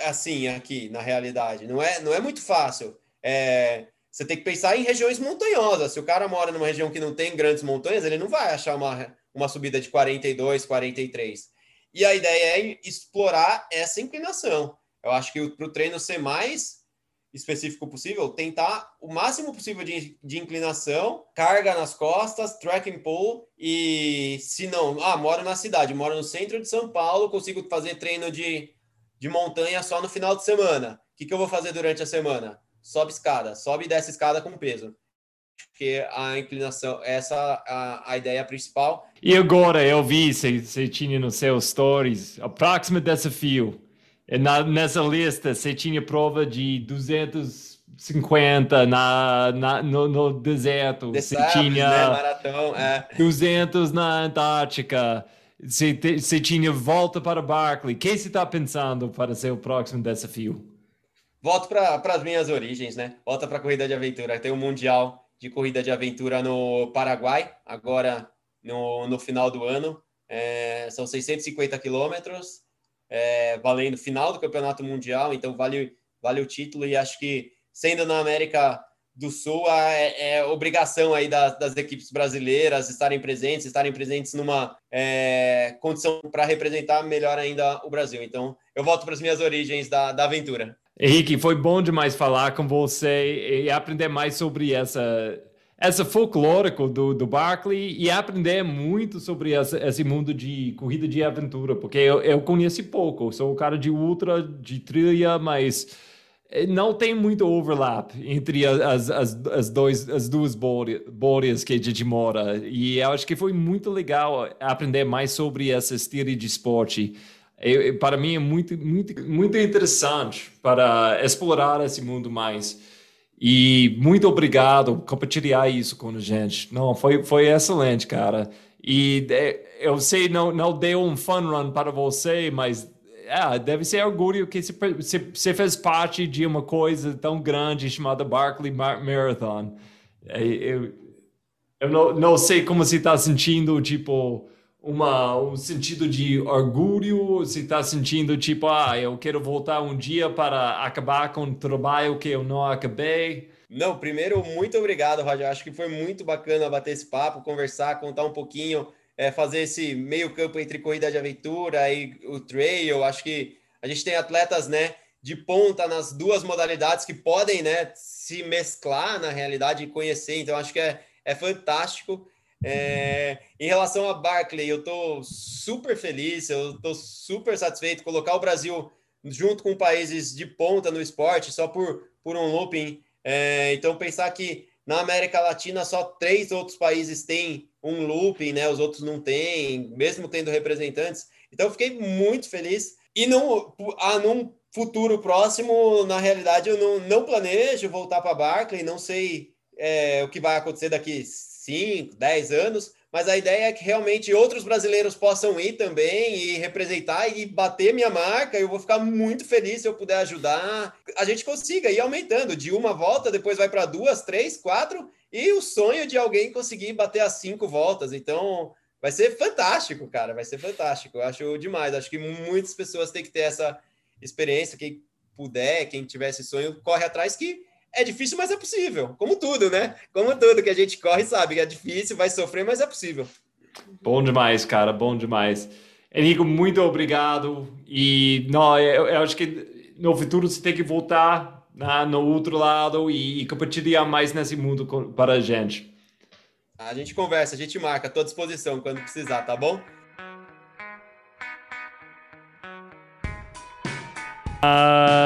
assim aqui na realidade. Não é, não é muito fácil. É, você tem que pensar em regiões montanhosas. Se o cara mora numa região que não tem grandes montanhas, ele não vai achar uma, uma subida de 42, 43. E a ideia é explorar essa inclinação. Eu acho que para o treino ser mais específico possível, tentar o máximo possível de, de inclinação, carga nas costas, tracking pole e se não, ah, moro na cidade, moro no centro de São Paulo, consigo fazer treino de, de montanha só no final de semana. O que, que eu vou fazer durante a semana? Sobe escada, sobe e desce escada com peso. Porque a inclinação, essa a, a ideia principal. E agora eu vi, você tinha nos seus stories, o próximo desafio na, nessa lista você tinha prova de 250 na, na, no, no deserto. Você tinha né? Maratão, é. 200 na Antártica. Você, te, você tinha volta para Barkley. O que você está pensando para ser o próximo desafio? Volto para as minhas origens, né? Volta para a corrida de aventura. Tem o um Mundial de Corrida de Aventura no Paraguai, agora no, no final do ano. É, são 650 quilômetros é, valendo final do campeonato mundial, então vale, vale o título e acho que sendo na América do Sul é, é obrigação aí das, das, equipes brasileiras estarem presentes, estarem presentes numa é, condição para representar melhor ainda o Brasil. Então eu volto para as minhas origens da, da aventura. Henrique, foi bom demais falar com você e aprender mais sobre essa essa folclórico do, do Barkley e aprender muito sobre essa, esse mundo de corrida de aventura, porque eu, eu conheço pouco, sou um cara de ultra, de trilha, mas eh, não tem muito overlap entre as, as, as, dois, as duas bolhas que a gente mora. E eu acho que foi muito legal aprender mais sobre esse estilo de esporte. Eu, para mim é muito, muito, muito interessante para explorar esse mundo mais. E muito obrigado por compartilhar isso com a gente. Não, foi, foi excelente, cara. E é, eu sei, não, não deu um fun run para você, mas é, deve ser orgulho que você, fez parte de uma coisa tão grande chamada Barkley Marathon. É, eu, eu não, não sei como você está sentindo, tipo, uma, um sentido de orgulho, você está sentindo tipo, ah, eu quero voltar um dia para acabar com o trabalho que eu não acabei? Não, primeiro, muito obrigado, Roger. Acho que foi muito bacana bater esse papo, conversar, contar um pouquinho, é, fazer esse meio campo entre corrida de aventura e o trail. Acho que a gente tem atletas, né, de ponta nas duas modalidades que podem, né, se mesclar na realidade e conhecer. Então, acho que é, é fantástico. É, em relação a Barclay, eu estou super feliz, eu estou super satisfeito. Colocar o Brasil junto com países de ponta no esporte, só por, por um looping. É, então, pensar que Na América Latina, só três outros países têm um looping, né? Os outros não têm, mesmo tendo representantes. Então, fiquei muito feliz. E não, ah, num futuro próximo, na realidade, eu não, não planejo voltar para Barclay, não sei é, o que vai acontecer daqui 5, 10 anos, mas a ideia é que realmente outros brasileiros possam ir também e representar e bater minha marca. Eu vou ficar muito feliz se eu puder ajudar. A gente consiga ir aumentando de uma volta, depois vai para duas, três, quatro, e o sonho de alguém conseguir bater as cinco voltas. Então, vai ser fantástico, cara. Vai ser fantástico. Eu acho demais. Acho que muitas pessoas têm que ter essa experiência. Quem puder, quem tiver esse sonho, corre atrás que é difícil, mas é possível. Como tudo, né? Como tudo que a gente corre, sabe que é difícil, vai sofrer, mas é possível. Bom demais, cara, bom demais. Henrique, muito obrigado. E não, eu, eu acho que no futuro você tem que voltar né, no outro lado e, e compartilhar mais nesse mundo com, para a gente. A gente conversa, a gente marca, estou à disposição quando precisar, tá bom?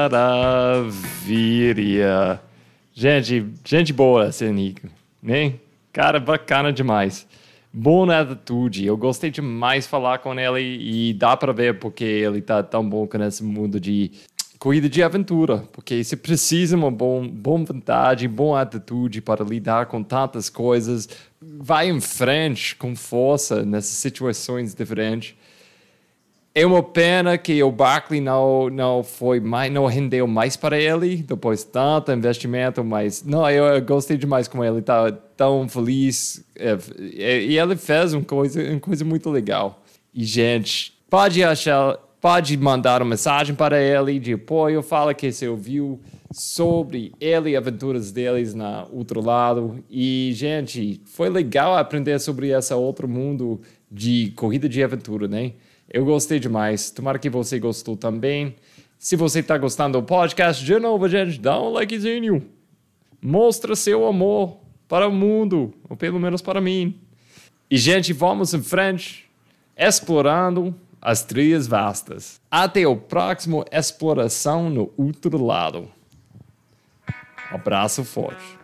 Maravilha! Gente, gente boa Nico, né? Cara bacana demais. Boa atitude. Eu gostei demais de falar com ele e dá para ver porque ele tá tão bom com esse mundo de corrida de aventura, porque você precisa uma bom, boa vontade, boa atitude para lidar com tantas coisas. Vai em frente com força nessas situações diferentes. É uma pena que o Barkley não, não foi mais, não rendeu mais para ele depois de tanto investimento, mas não, eu, gostei demais com ele, tá tão feliz é, é, e ele fez uma coisa, uma coisa muito legal. E gente, pode achar, pode mandar uma mensagem para ele de apoio, fala que você ouviu sobre ele, aventuras deles na outro lado. E gente, foi legal aprender sobre esse outro mundo de corrida de aventura, né? Eu gostei demais. Tomara que você gostou também. Se você está gostando do podcast, de novo, gente, dá um likezinho. Mostra seu amor para o mundo, ou pelo menos para mim. E, gente, vamos em frente, explorando as trilhas vastas. Até o próximo Exploração no Outro Lado. Abraço forte.